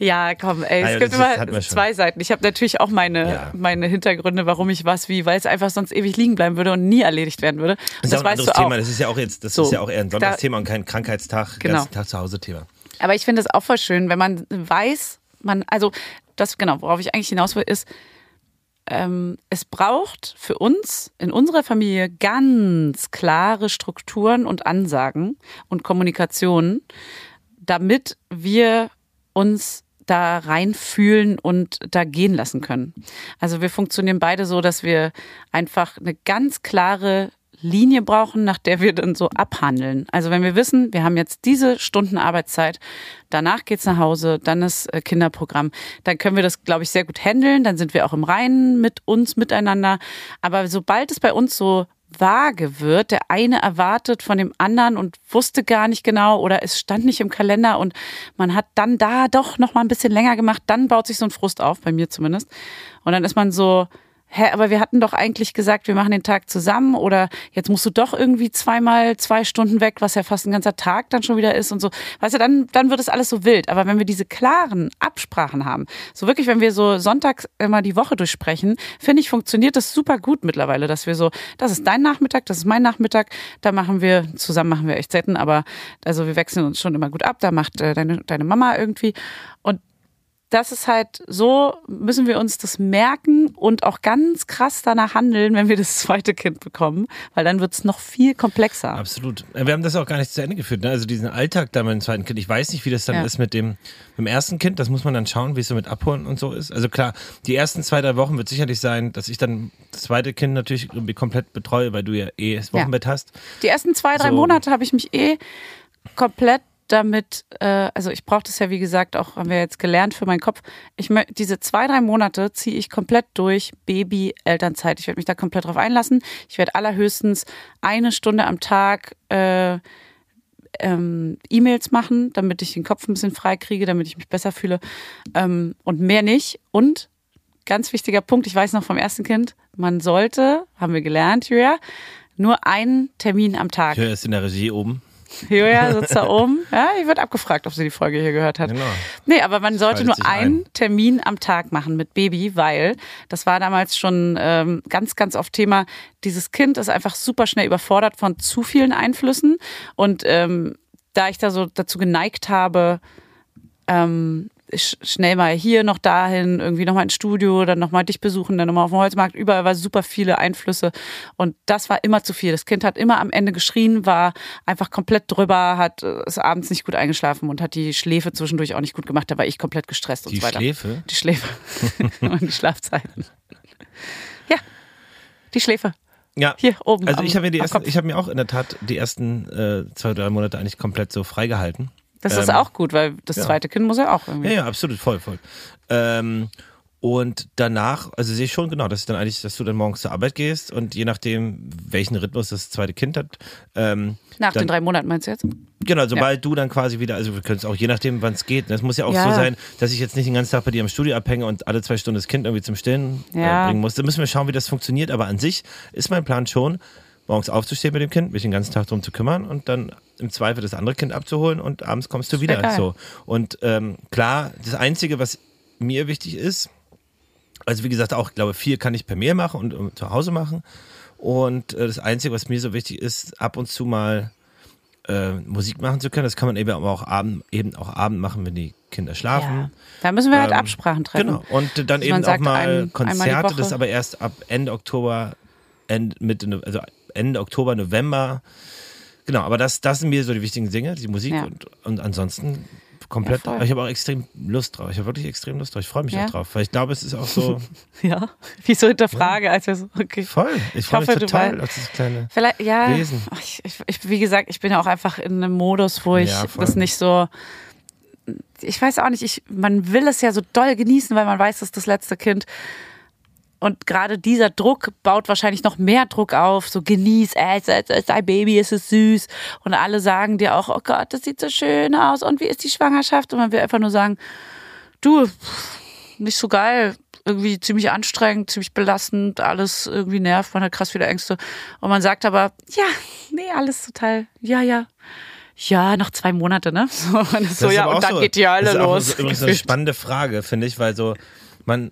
Ja, komm, ey, es Also, gibt das hatten wir immer zwei Seiten. Ich habe natürlich auch meine, Ja. meine Hintergründe, warum ich was wie, weil es einfach sonst ewig liegen bleiben würde und nie erledigt werden würde. Und Das ist das auch ein anderes. Thema. Das ist ja auch jetzt, das So. ist ja auch eher ein Sonntagsthema und kein Krankheitstag, Genau. ganzen Tag zu Hause Thema. Aber ich finde es auch voll schön, wenn man weiß, man, also das, genau, worauf ich eigentlich hinaus will, ist, ähm, es braucht für uns in unserer Familie ganz klare Strukturen und Ansagen und Kommunikation, damit wir uns da reinfühlen und da gehen lassen können. Also wir funktionieren beide so, dass wir einfach eine ganz klare Linie brauchen, nach der wir dann so abhandeln. Also wenn wir wissen, wir haben jetzt diese Stunden Arbeitszeit, danach geht's nach Hause, dann ist äh, Kinderprogramm, dann können wir das, glaube ich, sehr gut handeln, dann sind wir auch im Reinen mit uns, miteinander. Aber sobald es bei uns so vage wird, der eine erwartet von dem anderen und wusste gar nicht genau oder es stand nicht im Kalender und man hat dann da doch noch mal ein bisschen länger gemacht, dann baut sich so ein Frust auf, bei mir zumindest. Und dann ist man so, hä, aber wir hatten doch eigentlich gesagt, wir machen den Tag zusammen oder jetzt musst du doch irgendwie zweimal zwei Stunden weg, was ja fast ein ganzer Tag dann schon wieder ist und so. Weißt du, dann, dann wird es alles so wild. Aber wenn wir diese klaren Absprachen haben, so wirklich, wenn wir so sonntags immer die Woche durchsprechen, finde ich, funktioniert das super gut mittlerweile, dass wir so, das ist dein Nachmittag, das ist mein Nachmittag, da machen wir, zusammen machen wir echt Zetten, aber also wir wechseln uns schon immer gut ab, da macht äh, deine, deine Mama irgendwie. Und das ist halt so, müssen wir uns das merken und auch ganz krass danach handeln, wenn wir das zweite Kind bekommen, weil dann wird es noch viel komplexer. Absolut. Äh, wir haben das auch gar nicht zu Ende geführt. Ne? Also diesen Alltag da mit dem zweiten Kind. Ich weiß nicht, wie das dann Ja. ist mit dem, mit dem ersten Kind. Das muss man dann schauen, wie es so mit Abholen und so ist. Also klar, die ersten zwei, drei Wochen wird sicherlich sein, dass ich dann das zweite Kind natürlich irgendwie komplett betreue, weil du ja eh das Wochenbett hast. Die ersten zwei, drei So. Monate habe ich mich eh komplett damit, äh, also ich brauche das ja wie gesagt auch, haben wir jetzt gelernt für meinen Kopf. Ich diese zwei, drei Monate ziehe ich komplett durch Baby Elternzeit. Ich werde mich da komplett drauf einlassen. Ich werde allerhöchstens eine Stunde am Tag äh, ähm, E-Mails machen, damit ich den Kopf ein bisschen frei kriege, damit ich mich besser fühle ähm, und mehr nicht. Und ganz wichtiger Punkt, ich weiß noch vom ersten Kind, man sollte, haben wir gelernt, Julia, nur einen Termin am Tag. Ich höre es in der Regie oben. Julia sitzt da oben. Ja, ich wird abgefragt, ob sie die Folge hier gehört hat. Genau. Nee, aber man sollte nur einen ein. Termin am Tag machen mit Baby, weil das war damals schon ähm, ganz, ganz oft Thema. Dieses Kind ist einfach super schnell überfordert von zu vielen Einflüssen. Und ähm, da ich da so dazu geneigt habe, ähm, schnell mal hier noch dahin, irgendwie nochmal ins Studio, dann nochmal dich besuchen, dann nochmal auf dem Holzmarkt. Überall war super viele Einflüsse und das war immer zu viel. Das Kind hat immer am Ende geschrien, war einfach komplett drüber, hat äh, ist abends nicht gut eingeschlafen und hat die Schläfe zwischendurch auch nicht gut gemacht. Da war ich komplett gestresst und Die so weiter. Schläfe. Die Schläfe und die Schlafzeiten. Ja, die Schläfe. Ja. Hier oben. Also am- ich habe mir die ersten, ich habe mir auch in der Tat die ersten äh, zwei, drei Monate eigentlich komplett so freigehalten. Das ist ähm, auch gut, weil das ja. zweite Kind muss ja auch irgendwie. Ja, ja, absolut, voll, voll. Ähm, und danach, also sehe ich schon genau, dass dann eigentlich, dass du dann morgens zur Arbeit gehst und je nachdem, welchen Rhythmus das zweite Kind hat, ähm, Nach dann, den drei Monaten meinst du jetzt? Genau, sobald du dann quasi wieder, also wir können es auch je nachdem, wann es geht. ne? Es muss ja auch Ja. so sein, dass ich jetzt nicht den ganzen Tag bei dir im Studio abhänge und alle zwei Stunden das Kind irgendwie zum Stillen Ja. äh, bringen muss. Da müssen wir schauen, wie das funktioniert. Aber an sich ist mein Plan schon, morgens aufzustehen mit dem Kind, mich den ganzen Tag drum zu kümmern und dann im Zweifel das andere Kind abzuholen und abends kommst du wieder. So. Und ähm, klar, das Einzige, was mir wichtig ist, also wie gesagt, auch, ich glaube, viel kann ich per Mail machen und, ähm, zu Hause machen. Und äh, das Einzige, was mir so wichtig ist, ab und zu mal äh, Musik machen zu können. Das kann man eben auch abend, eben auch Abend machen, wenn die Kinder schlafen. Ja. Da müssen wir halt Ähm, Absprachen treffen. Genau. Und dann Dass eben auch mal ein- Konzerte, das aber erst ab Ende Oktober, Ende, Mitte, also Ende Oktober, November. Genau, aber das, das sind mir so die wichtigen Dinge, die Musik Ja. und, und ansonsten komplett. Ja, ich habe auch extrem Lust drauf. Ich habe wirklich extrem Lust drauf. Ich freue mich Ja. auch drauf, weil ich glaube, es ist auch so Ja. Wie so hinterfrage, als wir so, okay. voll. Ich freue mich total auf dieses kleine. Vielleicht, ja. Wesen. Ich, ich, ich, wie gesagt, ich bin ja auch einfach in einem Modus, wo ich Ja, das nicht so. Ich weiß auch nicht, ich, man will es ja so doll genießen, weil man weiß, das ist das letzte Kind. Und gerade dieser Druck baut wahrscheinlich noch mehr Druck auf. So genieß es, es ist ein Baby, es ist süß. Und alle sagen dir auch, oh Gott, das sieht so schön aus. Und wie ist die Schwangerschaft? Und man will einfach nur sagen, du, nicht so geil. Irgendwie ziemlich anstrengend, ziemlich belastend, alles irgendwie nervt, man hat krass viele Ängste. Und man sagt aber, ja, nee, alles total, ja, ja. Ja, noch zwei Monate, ne? So, und das so ist ja, und dann geht die Hölle das ist auch los. so- übrigens eine spannende Frage, finde ich, weil so man äh,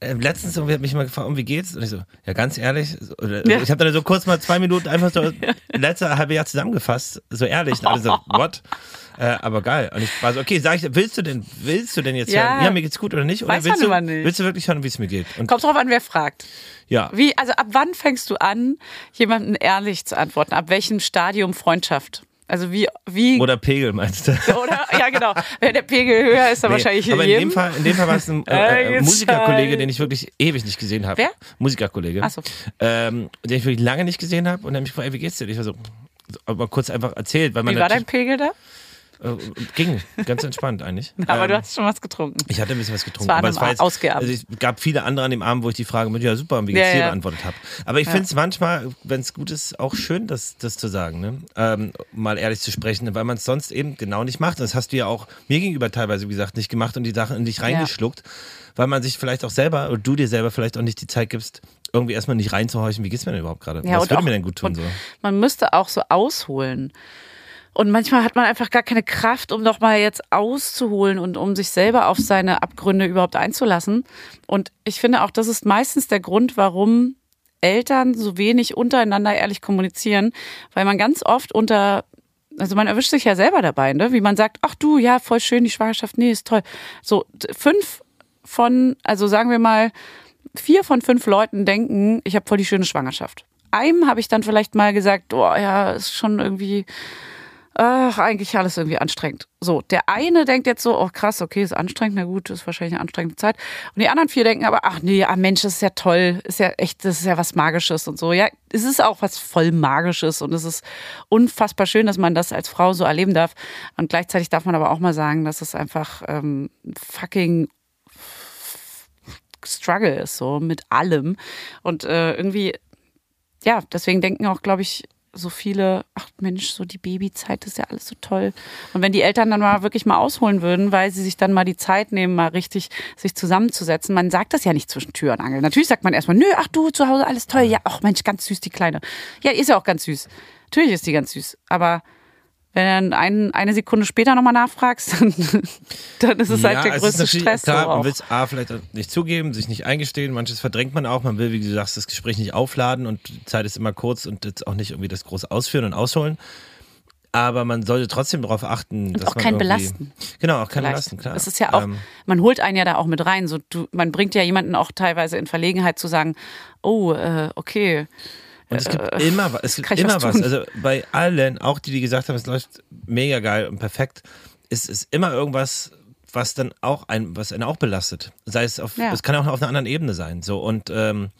letztens irgendwie hat mich mal gefragt, wie geht's? Und ich so, ja, ganz ehrlich, oder, Ja. ich habe dann so kurz mal zwei Minuten einfach so letzte halbe Jahr zusammengefasst, so ehrlich. Und alle so, what? Äh, aber geil. Und ich war so, okay, sag ich, willst du denn, willst du denn jetzt Ja. hören, ja, mir geht's gut oder nicht? Oder Weiß willst du, nicht. willst du wirklich hören, wie es mir geht? Und Kommt drauf an, wer fragt. ja, Wie, also ab wann fängst du an, jemandem ehrlich zu antworten? Ab welchem Stadium Freundschaft? Also wie, wie oder Pegel meinst du? oder? Ja, genau. Wenn der Pegel höher ist, dann Nee, wahrscheinlich aber in jedem. dem Fall, in dem Fall war es ein Äh, äh, Musikerkollege, den ich wirklich ewig nicht gesehen habe. Wer? Musikerkollege. Ach so. Ähm, den ich wirklich lange nicht gesehen habe und der hat mich gefragt, ey, wie geht's dir? Ich war so, aber kurz einfach erzählt, weil man Wie war dein Pegel da? Äh, ging ganz entspannt eigentlich. Aber Ähm, du hast schon was getrunken. ich hatte ein bisschen was getrunken. war aber es war jetzt, also es gab viele andere an dem Abend, wo ich die Frage mit, ja super, wie geht's Ja, dir ja. beantwortet habe. Aber ich finde es manchmal, wenn es gut ist, auch schön, das, das zu sagen, ne? ähm, mal ehrlich zu sprechen, weil man es sonst eben genau nicht macht. Und das hast du ja auch mir gegenüber teilweise, wie gesagt, nicht gemacht und die Sachen in dich reingeschluckt, weil man sich vielleicht auch selber, oder du dir selber vielleicht auch nicht die Zeit gibst, irgendwie erstmal nicht reinzuhorchen, wie geht's mir denn überhaupt gerade? Ja, Was würde auch- mir denn gut tun? So? Man müsste auch so ausholen. Und manchmal hat man einfach gar keine Kraft, um noch mal jetzt auszuholen und um sich selber auf seine Abgründe überhaupt einzulassen. Und ich finde auch, das ist meistens der Grund, warum Eltern so wenig untereinander ehrlich kommunizieren, weil man ganz oft unter also man erwischt sich ja selber dabei, ne? Wie man sagt, ach du, ja, voll schön, die Schwangerschaft, nee, ist toll. So fünf von, also sagen wir mal, vier von fünf Leuten denken, ich habe voll die schöne Schwangerschaft. Einem habe ich dann vielleicht mal gesagt, oh ja, ist schon irgendwie, ach, eigentlich alles irgendwie anstrengend. So, der eine denkt jetzt so, oh krass, okay, ist anstrengend, na gut, ist wahrscheinlich eine anstrengende Zeit. Und die anderen vier denken aber, ach nee, ah Mensch, das ist ja toll, ist ja echt, das ist ja was Magisches und so. Ja, es ist auch was voll Magisches und es ist unfassbar schön, dass man das als Frau so erleben darf. Und gleichzeitig darf man aber auch mal sagen, dass es einfach ähm, fucking Struggle ist, so mit allem. Und äh, irgendwie, ja, deswegen denken auch, glaube ich, so viele, ach Mensch, so die Babyzeit ist ja alles so toll. Und wenn die Eltern dann mal wirklich mal ausholen würden, weil sie sich dann mal die Zeit nehmen, mal richtig sich zusammenzusetzen, man sagt das ja nicht zwischen Tür und Angel. Natürlich sagt man erstmal, nö, ach du, zu Hause alles toll, ja, ach Mensch, ganz süß, die Kleine. Ja, ist ja auch ganz süß. Natürlich ist die ganz süß, aber wenn du dann ein, eine Sekunde später nochmal nachfragst, dann, dann ist es halt der es ist größte Stress. Klar, man will es A vielleicht nicht zugeben, sich nicht eingestehen, manches verdrängt man auch, man will, wie du sagst, das Gespräch nicht aufladen und die Zeit ist immer kurz und jetzt auch nicht irgendwie das groß ausführen und ausholen. Aber man sollte trotzdem darauf achten, dass auch man irgendwie, belasten. Genau, auch vielleicht. belasten, klar. Es ist ja auch, Ähm, man holt einen ja da auch mit rein. So, du, man bringt ja jemanden auch teilweise in Verlegenheit zu sagen, oh, äh, okay. Und es gibt immer, wa- es gibt immer was was. Also bei allen, auch die, die gesagt haben, es läuft mega geil und perfekt, ist es immer irgendwas, was dann auch ein, was einen auch belastet. Sei es auf, Ja. es kann auch auf einer anderen Ebene sein. So und ähm,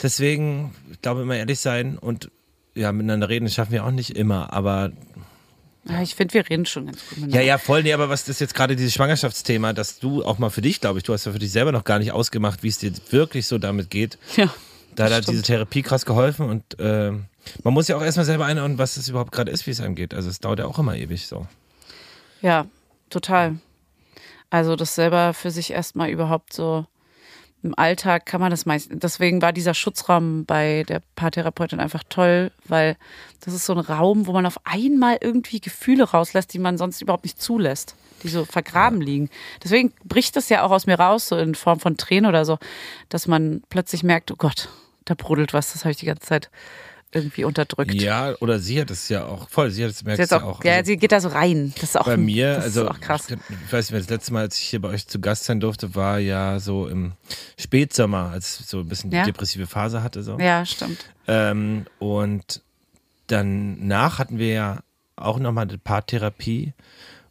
deswegen, ich glaube, immer ehrlich sein und ja, miteinander reden, das schaffen wir auch nicht immer, aber Ja, ich finde, wir reden schon ganz gut ja, miteinander. ja, voll. Nee, aber was ist jetzt gerade dieses Schwangerschaftsthema, dass du auch mal für dich, glaube ich, du hast ja für dich selber noch gar nicht ausgemacht, wie es dir wirklich so damit geht. Ja. Da hat diese. Therapie krass geholfen und äh, man muss ja auch erstmal selber einordnen, was es überhaupt gerade ist, wie es einem geht. Also es dauert ja auch immer ewig so. Ja, total. Also das selber für sich erstmal überhaupt so im Alltag kann man das meist. Deswegen war dieser Schutzraum bei der Paartherapeutin einfach toll, weil das ist so ein Raum, wo man auf einmal irgendwie Gefühle rauslässt, die man sonst überhaupt nicht zulässt, die so vergraben liegen. Deswegen bricht das ja auch aus mir raus, so in Form von Tränen oder so, dass man plötzlich merkt, oh Gott, da brodelt was, das habe ich die ganze Zeit irgendwie unterdrückt. Ja, oder sie hat es ja auch voll, sie hat es Sie, merkt jetzt ja auch, auch. ja, Also sie geht da so rein. Das ist auch bei mir, das also auch krass. Ich, weiß nicht mehr, das letzte Mal, als ich hier bei euch zu Gast sein durfte, war ja so im Spätsommer, als ich so ein bisschen Ja. die depressive Phase hatte. So. Ja, stimmt. Ähm, und danach hatten wir ja auch nochmal eine Paartherapie.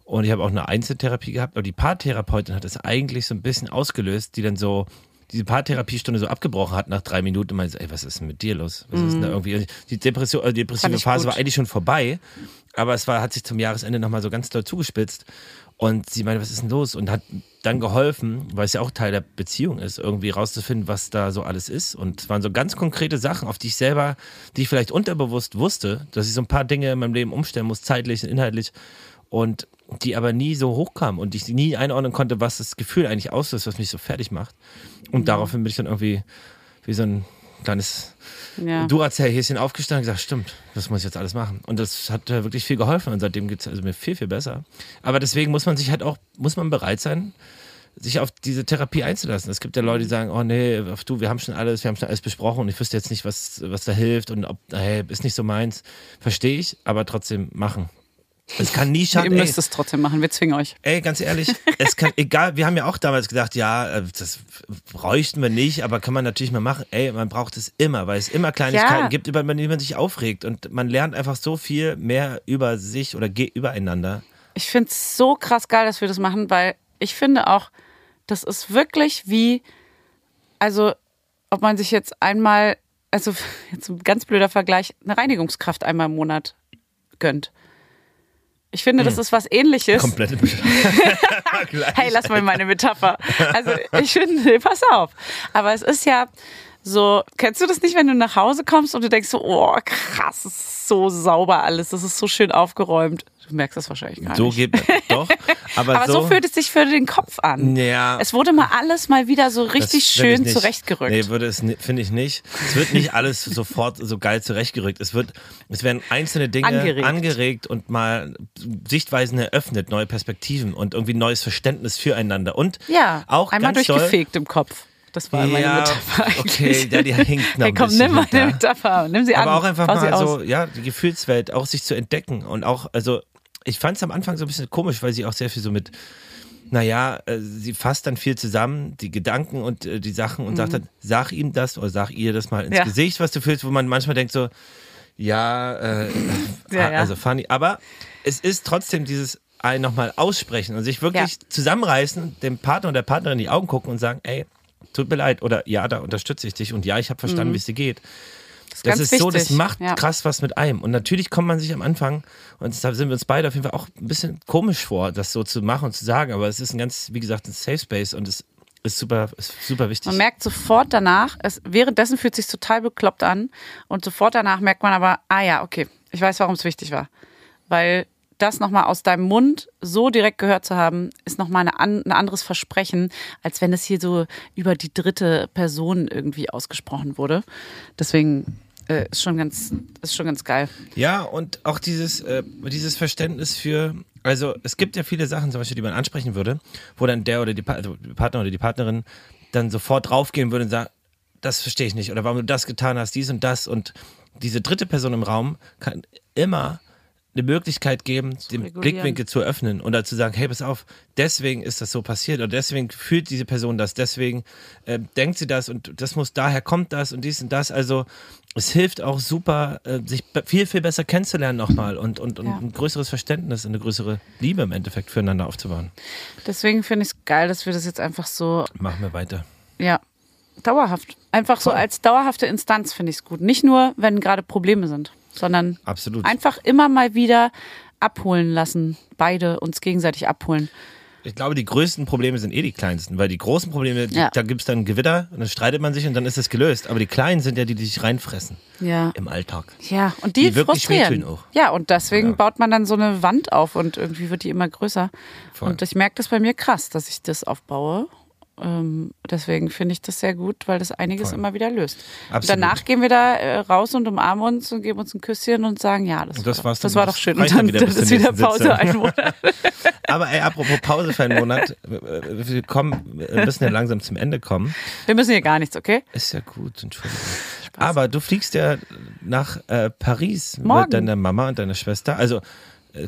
Und ich habe auch eine Einzeltherapie gehabt. Aber die Paartherapeutin hat es eigentlich so ein bisschen ausgelöst, die dann so diese Paartherapiestunde so abgebrochen hat nach drei Minuten und meinte, so, ey, was ist denn mit dir los? Was ist denn da irgendwie? Die, Depression, äh, die Mhm. Depressive Phase gut. war eigentlich schon vorbei, aber es war, hat sich zum Jahresende nochmal so ganz doll zugespitzt. Und sie meinte, was ist denn los? Und hat dann geholfen, weil es ja auch Teil der Beziehung ist, irgendwie rauszufinden, was da so alles ist. Und es waren so ganz konkrete Sachen, auf die ich selber, die ich vielleicht unterbewusst wusste, dass ich so ein paar Dinge in meinem Leben umstellen muss, zeitlich und inhaltlich. Und die aber nie so hochkamen und ich nie einordnen konnte, was das Gefühl eigentlich auslöst, was mich so fertig macht. Und daraufhin bin ich dann irgendwie wie so ein kleines Ja. Duracell-Häschen aufgestanden und gesagt, stimmt, das muss ich jetzt alles machen. Und das hat wirklich viel geholfen und seitdem geht es also mir viel, viel besser. Aber deswegen muss man sich halt auch, muss man bereit sein, sich auf diese Therapie einzulassen. Es gibt ja Leute, die sagen, oh nee, du, wir haben schon alles, wir haben schon alles besprochen und ich wüsste jetzt nicht, was, was da hilft und ob, hey, ist nicht so meins. Verstehe ich, aber trotzdem machen. Es kann nie schaden. Ihr müsst es trotzdem machen, wir zwingen euch. Ey, ganz ehrlich, es kann, egal, wir haben ja auch damals gedacht, ja, äh, das bräuchten wir nicht, aber kann man natürlich mal machen. Ey, man braucht es immer, weil es immer Kleinigkeiten Ja. gibt, über die man sich aufregt und man lernt einfach so viel mehr über sich oder übereinander. Ich finde es so krass geil, dass wir das machen, weil ich finde auch, das ist wirklich wie, also ob man sich jetzt einmal, also jetzt ein ganz blöder Vergleich, eine Reinigungskraft einmal im Monat gönnt. Ich finde, das ist was ähnliches. Komplette Hey, lass mal meine Metapher. Also ich finde, pass auf. Aber es ist ja so, kennst du das nicht, wenn du nach Hause kommst und du denkst so, oh krass, ist so sauber alles, das ist so schön aufgeräumt. Du merkst das wahrscheinlich gar So nicht. geht doch, aber, Aber so, fühlt es sich für den Kopf an. Ja. Es wurde mal alles mal wieder so richtig schön zurechtgerückt. Nee, würde es, finde ich nicht. Es wird nicht alles sofort so geil zurechtgerückt. Es wird, es werden einzelne Dinge Angeregt. angeregt, und mal Sichtweisen eröffnet, neue Perspektiven und irgendwie neues Verständnis füreinander. Und ja, auch einmal ganz doll, durchgefegt im Kopf. Das war meine Ja, Metapher eigentlich. okay, ja, die hinkt noch Hey, ein komm, bisschen nimm meine. Metapher, nimm sie an. Aber auch einfach mal aus. so, ja, die Gefühlswelt auch sich zu entdecken und auch, also ich fand es am Anfang so ein bisschen komisch, weil sie auch sehr viel so mit, naja, äh, sie fasst dann viel zusammen, die Gedanken und äh, die Sachen und sagt dann, sag ihm das oder sag ihr das mal ins Mhm. Ja. Gesicht, was du fühlst, wo man manchmal denkt so, ja, äh, Ja, also funny, aber es ist trotzdem dieses ein nochmal aussprechen und sich wirklich Ja. zusammenreißen, dem Partner oder der Partnerin in die Augen gucken und sagen, ey, tut mir leid oder ja, da unterstütze ich dich und ja, ich habe verstanden, wie es dir geht. Das ganz ist so, das wichtig. macht Ja. krass was mit einem. Und natürlich kommt man sich am Anfang, und da sind wir uns beide auf jeden Fall auch ein bisschen komisch vor, das so zu machen und zu sagen, aber es ist ein ganz, wie gesagt, ein Safe Space und es ist super, ist super wichtig. Man merkt sofort danach, es, währenddessen fühlt es sich total bekloppt an und sofort danach merkt man aber, ah ja, okay, ich weiß, warum es wichtig war. Weil das nochmal aus deinem Mund so direkt gehört zu haben, ist nochmal eine ein anderes Versprechen, als wenn es hier so über die dritte Person irgendwie ausgesprochen wurde. Deswegen äh, ist schon ganz, ist schon ganz geil. Ja, und auch dieses, äh, dieses Verständnis für, also es gibt ja viele Sachen, zum Beispiel, die man ansprechen würde, wo dann der oder die, Pa- also der Partner oder die Partnerin dann sofort draufgehen würde und sagen, das verstehe ich nicht oder warum du das getan hast, dies und das und diese dritte Person im Raum kann immer eine Möglichkeit geben, den regulieren. Blickwinkel zu öffnen und dazu sagen, hey, pass auf, deswegen ist das so passiert oder deswegen fühlt diese Person das, deswegen äh, denkt sie das und das muss, daher kommt das und dies und das. Also es hilft auch super, äh, sich viel, viel besser kennenzulernen nochmal und, und, und Ja. ein größeres Verständnis, eine größere Liebe im Endeffekt füreinander aufzubauen. Deswegen finde ich es geil, dass wir das jetzt einfach so Machen wir weiter. Ja, dauerhaft. Einfach so als dauerhafte Instanz finde ich es gut. Nicht nur, wenn gerade Probleme sind, sondern Absolut. einfach immer mal wieder abholen lassen. Beide uns gegenseitig abholen. Ich glaube, die größten Probleme sind eh die kleinsten, weil die großen Probleme, die, Ja. da gibt es dann Gewitter und dann streitet man sich und dann ist es gelöst. Aber die kleinen sind ja die, die sich reinfressen Ja. im Alltag. Ja, und die, Die wirklich frustrieren. auch. Ja, und deswegen Ja. baut man dann so eine Wand auf und irgendwie wird die immer größer. Voll. Und ich merke das bei mir krass, dass ich das aufbaue. Ähm, deswegen finde ich das sehr gut, weil das einiges Voll. immer wieder löst. Danach gehen wir da äh, raus und umarmen uns und geben uns ein Küsschen und sagen, ja, das, das war, das war doch schön. Und dann wieder das ist wieder Pause Sitzung. ein Monat. Aber ey, apropos Pause für einen Monat, äh, wir kommen, wir müssen ja langsam zum Ende kommen. Wir müssen hier gar nichts, okay? Ist ja gut, Entschuldigung. Aber du fliegst ja nach äh, Paris Morgen. mit deiner Mama und deiner Schwester. Also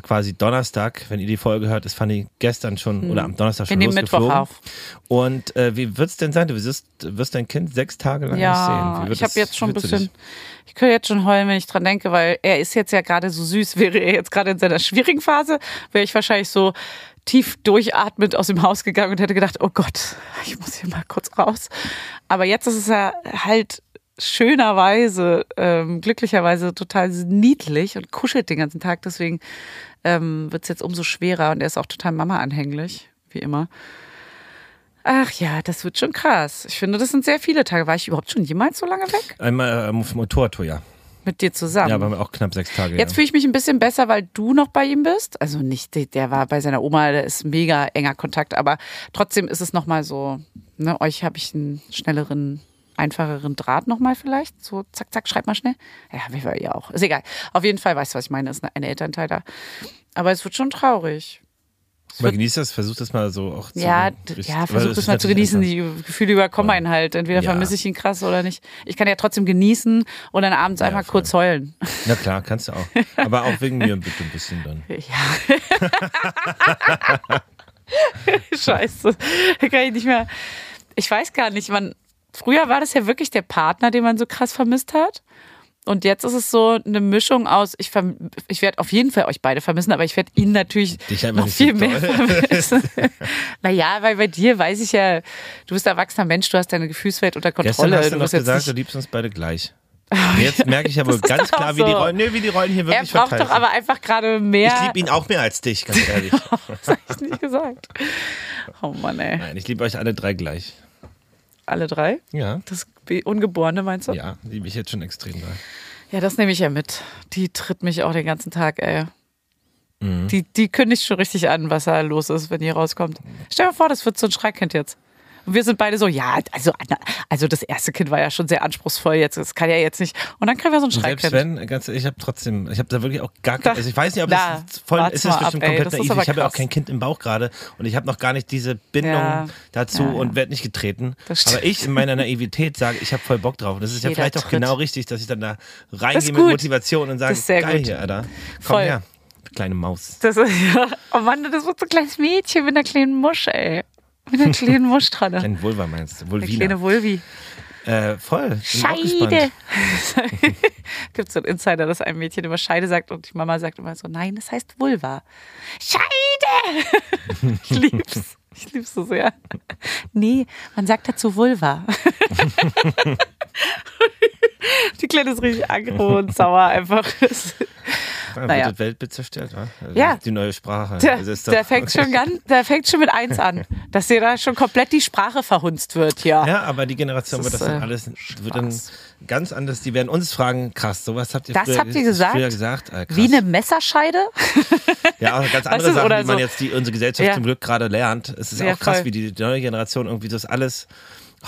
quasi Donnerstag, wenn ihr die Folge hört, ist Fanny gestern schon oder am Donnerstag Wir schon Mittwoch losgeflogen. auf. Und äh, wie wird's denn sein? Du wirst, wirst dein Kind sechs Tage lang nicht sehen. Ja, Wie wird ich habe jetzt schon ein bisschen, ich könnte jetzt schon heulen, wenn ich dran denke, weil er ist jetzt ja gerade so süß. Wäre er jetzt gerade in seiner schwierigen Phase, wäre ich wahrscheinlich so tief durchatmend aus dem Haus gegangen und hätte gedacht, oh Gott, ich muss hier mal kurz raus. Aber jetzt ist es ja halt schönerweise, ähm, glücklicherweise total niedlich und kuschelt den ganzen Tag. Deswegen ähm, wird es jetzt umso schwerer und er ist auch total Mama-anhänglich, wie immer. Ach ja, das wird schon krass. Ich finde, das sind sehr viele Tage. War ich überhaupt schon jemals so lange weg? Einmal ähm, auf Motortour, ja. Mit dir zusammen. Ja, aber auch knapp sechs Tage. Jetzt ja. fühle ich mich ein bisschen besser, weil du noch bei ihm bist. Also nicht, der- war bei seiner Oma, der ist mega enger Kontakt, aber trotzdem ist es nochmal so, ne, euch habe ich einen schnelleren, einfacheren Draht nochmal vielleicht. So, zack, zack, schreib mal schnell. Ja, wir war ja auch. Ist egal. Auf jeden Fall weißt du, was ich meine, ist ein Elternteil da. Aber es wird schon traurig. Man genießt das, versucht das mal so auch zu Ja, ja, versuch das mal zu genießen. einfach- Die Gefühle überkommen einen halt. Entweder Ja. vermisse ich ihn krass oder nicht. Ich kann ja trotzdem genießen und dann abends Ja, einmal voll. kurz heulen. Na klar, kannst du auch. Aber auch wegen mir bitte ein bisschen dann. Ja. Scheiße. Da kann ich nicht mehr. Ich weiß gar nicht, man. Früher war das ja wirklich der Partner, den man so krass vermisst hat. Und jetzt ist es so eine Mischung aus, ich, ich werde auf jeden Fall euch beide vermissen, aber ich werde ihn natürlich noch so viel mehr vermissen. naja, weil bei dir weiß ich ja, du bist ein erwachsener Mensch, du hast deine Gefühlswelt unter Gestern Kontrolle. hast du du noch gesagt, du liebst uns beide gleich. Und Jetzt merke ich aber ganz klar, wie die so. Rollen, nee, wie die Rollen hier er wirklich braucht verteilt doch aber einfach gerade mehr. Ich liebe ihn auch mehr als dich, ganz ehrlich. Das habe ich nicht gesagt. Oh Mann, ey. Nein, ich liebe euch alle drei gleich. Alle drei? Ja, Das Ungeborene meinst du? ja, liebe ich jetzt schon extrem doll. Ja, das nehme ich ja mit. Die tritt mich auch den ganzen Tag, ey. Mhm. Die, die kündigt schon richtig an, was da los ist, wenn ihr rauskommt. Stell dir mal vor, das wird so ein Schreikind jetzt. Und wir sind beide so, ja, also, also das erste Kind war ja schon sehr anspruchsvoll jetzt. Das kann ja jetzt nicht. Und dann kriegen wir so ein Und selbst wenn, ganz ich habe trotzdem, ich habe da wirklich auch gar kein, also ich weiß nicht, ob da, es voll, ist es bestimmt ab, komplett das naiv. Ich habe ja auch kein Kind im Bauch gerade und ich habe noch gar nicht diese Bindung Ja. dazu Ja, ja. und werde nicht getreten. Das stimmt. Aber ich in meiner Naivität sage, ich habe voll Bock drauf. Und das ist ja Jeder vielleicht auch tritt. genau richtig, dass ich dann da Das reingehe mit. Motivation und sage, Das geil gut. hier, Alter. Komm Voll. her, kleine Maus. Das ist, ja. Oh Mann, das wird so ein kleines Mädchen mit einer kleinen Musch, ey. Mit einer kleinen Musch dran. Eine Kleine Vulva meinst du? Vulvina. kleine Vulvi. Äh, voll. Scheide. Gibt so einen Insider, dass ein Mädchen immer Scheide sagt und die Mama sagt immer so, nein, das heißt Vulva. Scheide! ich lieb's. Ich lieb's so sehr. Nee, man sagt dazu Vulva. die Kleine ist richtig aggro und sauer einfach. Ja, Naja. Wird das Weltbild zerstört, wa? Also Ja. Die neue Sprache. Der, Also doch- der, fängt schon ganz, der fängt schon mit eins an, dass dir da schon komplett die Sprache verhunzt wird, ja. Ja, aber die Generation Das wird das ist, dann äh, alles wird dann ganz anders. Die werden uns fragen, krass, sowas habt ihr Das früher, habt ihr gesagt? früher gesagt? Krass. Wie eine Messerscheide? ja, auch ganz andere Sachen, oder die man so- jetzt, die unsere Gesellschaft Ja. zum Glück gerade lernt. Es ist Ja, auch krass, voll. wie die neue Generation irgendwie das alles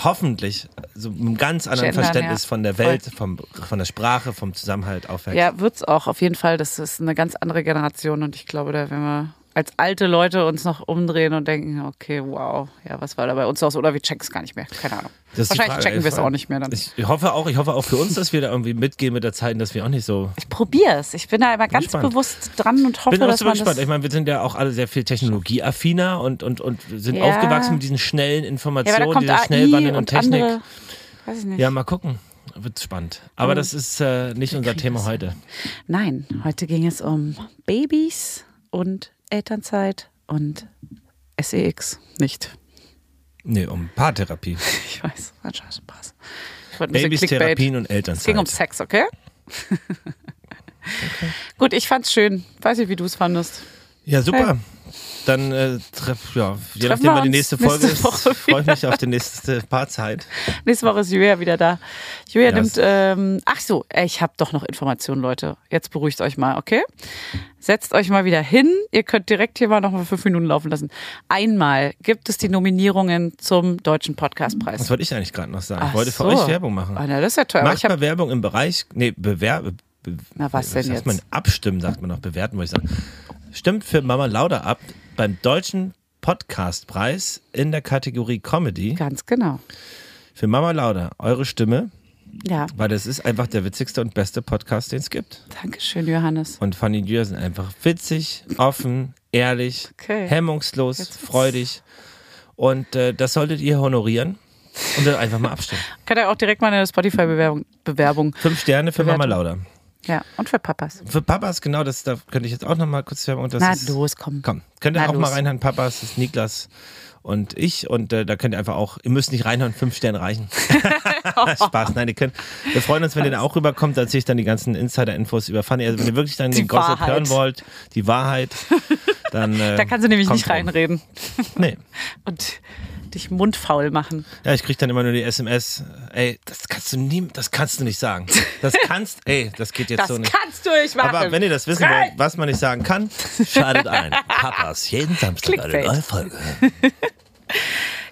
hoffentlich so einem ganz anderen Gendern, Verständnis ja. von der Voll. Welt, vom, von der Sprache, vom Zusammenhalt aufwächst. Ja, wird's auch, auf jeden Fall. Das ist eine ganz andere Generation und ich glaube, da wenn wir als alte Leute uns noch umdrehen und denken, okay, wow, ja, was war da bei uns los? Oder wir checken es gar nicht mehr. Keine Ahnung. Das Wahrscheinlich checken wir es auch nicht mehr dann. Ich, Ich hoffe auch, ich hoffe auch für uns, dass wir da irgendwie mitgehen mit der Zeit, dass wir auch nicht so probiere es. Ich bin da immer ganz gespannt. bewusst dran und hoffe, bin auch dass man gespannt. das... Ich meine, wir sind ja auch alle sehr viel technologieaffiner und, und, und sind Ja. aufgewachsen mit diesen schnellen Ja, Informationen, kommt dieser schnell AI wandelnden und Technik. andere... Weiß ich nicht. Ja, mal gucken. Wird spannend. Aber das ist äh, nicht unser Thema heute. Nein, heute ging es um Babys und Elternzeit und SEX. Nicht. Nee, um Paartherapie. Ich weiß, ein scheiß Spaß. Babys. Therapien und Es Elternzeit. ging um Sex, okay? Gut, ich fand's schön. Weiß nicht, wie du es fandest. Ja, super. Dann äh, treff, ja, je Treffen nachdem, wir wann die nächste Folge nächste Woche ist, freue ich mich auf die nächste Paarzeit. Nächste Woche ist Julia wieder da. Julia Ja, nimmt, ähm, ach so, ich habe doch noch Informationen, Leute. Jetzt beruhigt euch mal, okay? Setzt euch mal wieder hin. Ihr könnt direkt hier mal noch mal fünf Minuten laufen lassen. Einmal gibt es die Nominierungen zum Deutschen Das Podcastpreis. wollte ich eigentlich gerade noch sagen. Ach Ich wollte für so. euch Werbung machen. Ah, na, das ist ja toll. Macht mal Werbung im Bereich, nee, bewerbe. Be, Na, was denn sagt jetzt? Man? Abstimmen, sagt man noch. Bewerten, wollte ich sagen. Stimmt für Mama Lauda ab beim Deutschen Podcastpreis in der Kategorie Comedy. ganz genau. Für Mama Lauda, eure Stimme, Ja, weil das ist einfach der witzigste und beste Podcast, den es gibt. Dankeschön, Johannes. Und Fanny Julia sind einfach witzig, offen, ehrlich, Okay. hemmungslos, freudig. Und äh, das solltet ihr honorieren und dann einfach mal abstimmen. Könnt ihr auch direkt mal eine Spotify-Bewerbung. Bewerbung. Fünf Sterne für Mama Bewertung. Lauda. Ja, und für Papas. Für Papas, genau, das da könnte ich jetzt auch noch mal kurz Werbung. Das Na ist, los, komm. Komm, könnt ihr Na auch mal los. reinhören, Papas, das ist Niklas und ich. Und äh, da könnt ihr einfach auch, ihr müsst nicht reinhören, fünf Sterne reichen. Spaß, nein, ihr könnt. Wir freuen uns, wenn ihr da auch rüberkommt, da erzähle ich dann die ganzen Insider-Infos über Fanny. Also wenn ihr wirklich dann Die den Gossip Wahrheit. hören wollt, die Wahrheit, dann. Äh, Da kannst du nämlich nicht reinreden Nee. und dich mundfaul machen. Ja, ich krieg dann immer nur die SMS, ey, das kannst du nie, das kannst du nicht sagen. Das kannst, ey, das geht jetzt Das so nicht. kannst du nicht machen. Aber wenn ihr das wissen wollt, was man nicht sagen kann, schaltet ein. Papas, jeden Samstag eine Clickbait. neue Folge.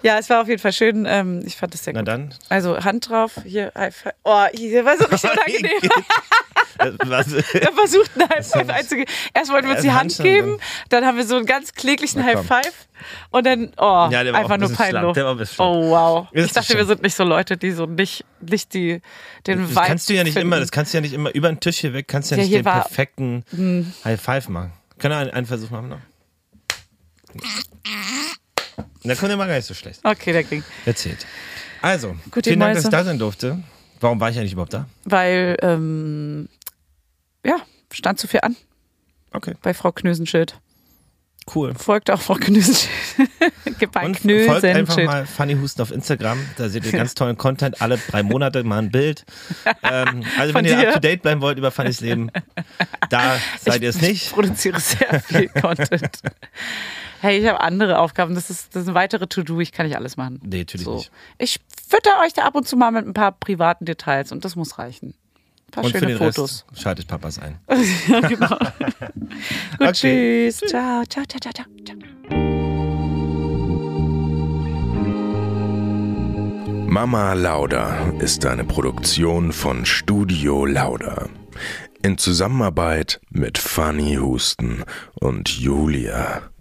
Ja, es war auf jeden Fall schön. Ähm, ich fand es sehr Na gut. dann. Also Hand drauf, hier, High Five. Oh, hier war so richtig unangenehm. Was? Er versucht einen High Five einzugeben. Erst wollten wir uns die Hand geben, dann haben wir so einen ganz kläglichen Na High. Five und dann, oh, Ja, der war auch einfach ein nur peinlich. Der war ein. Oh, wow. Ist Ich dachte, wir sind nicht so Leute, die so nicht, nicht die, den Das Vibe kannst du ja nicht finden. immer, das kannst du ja nicht immer über den Tisch hier weg, kannst du ja, Ja, nicht den war- perfekten High Five machen. Können wir einen, einen Versuch machen noch? Der mal gar nicht so schlecht. Okay, der ging. Erzählt. Also, Gut, die vielen Dank, dass ich da sein durfte. Warum war ich eigentlich überhaupt da? Weil, ähm, ja, stand zu viel an Okay, bei Frau Knösenschild. cool. Folgt auch Frau Knösenschild. Und folgt einfach Knösenschild. mal Funny Husten auf Instagram. Da seht ihr ganz tollen Content. Alle drei Monate mal ein Bild. Ähm, also Von wenn ihr dir. up to date bleiben wollt über Fannys Leben, da seid ihr es Ich nicht. produziere sehr viel Content. Hey, ich habe andere Aufgaben. Das ist, das ist ein weitere To-Do. Ich kann nicht alles machen. Nee, natürlich So. nicht. Ich fütter euch da ab und zu mal mit ein paar privaten Details und das muss reichen. Ein paar Und für schöne den Fotos. Rest schaltet Papas ein. ja, genau. Gut, Okay. tschüss. Ciao, ciao, ciao, ciao, ciao. ciao. Mama Lauda ist eine Produktion von Studio Lauda. In Zusammenarbeit mit Fanny Husten und Julia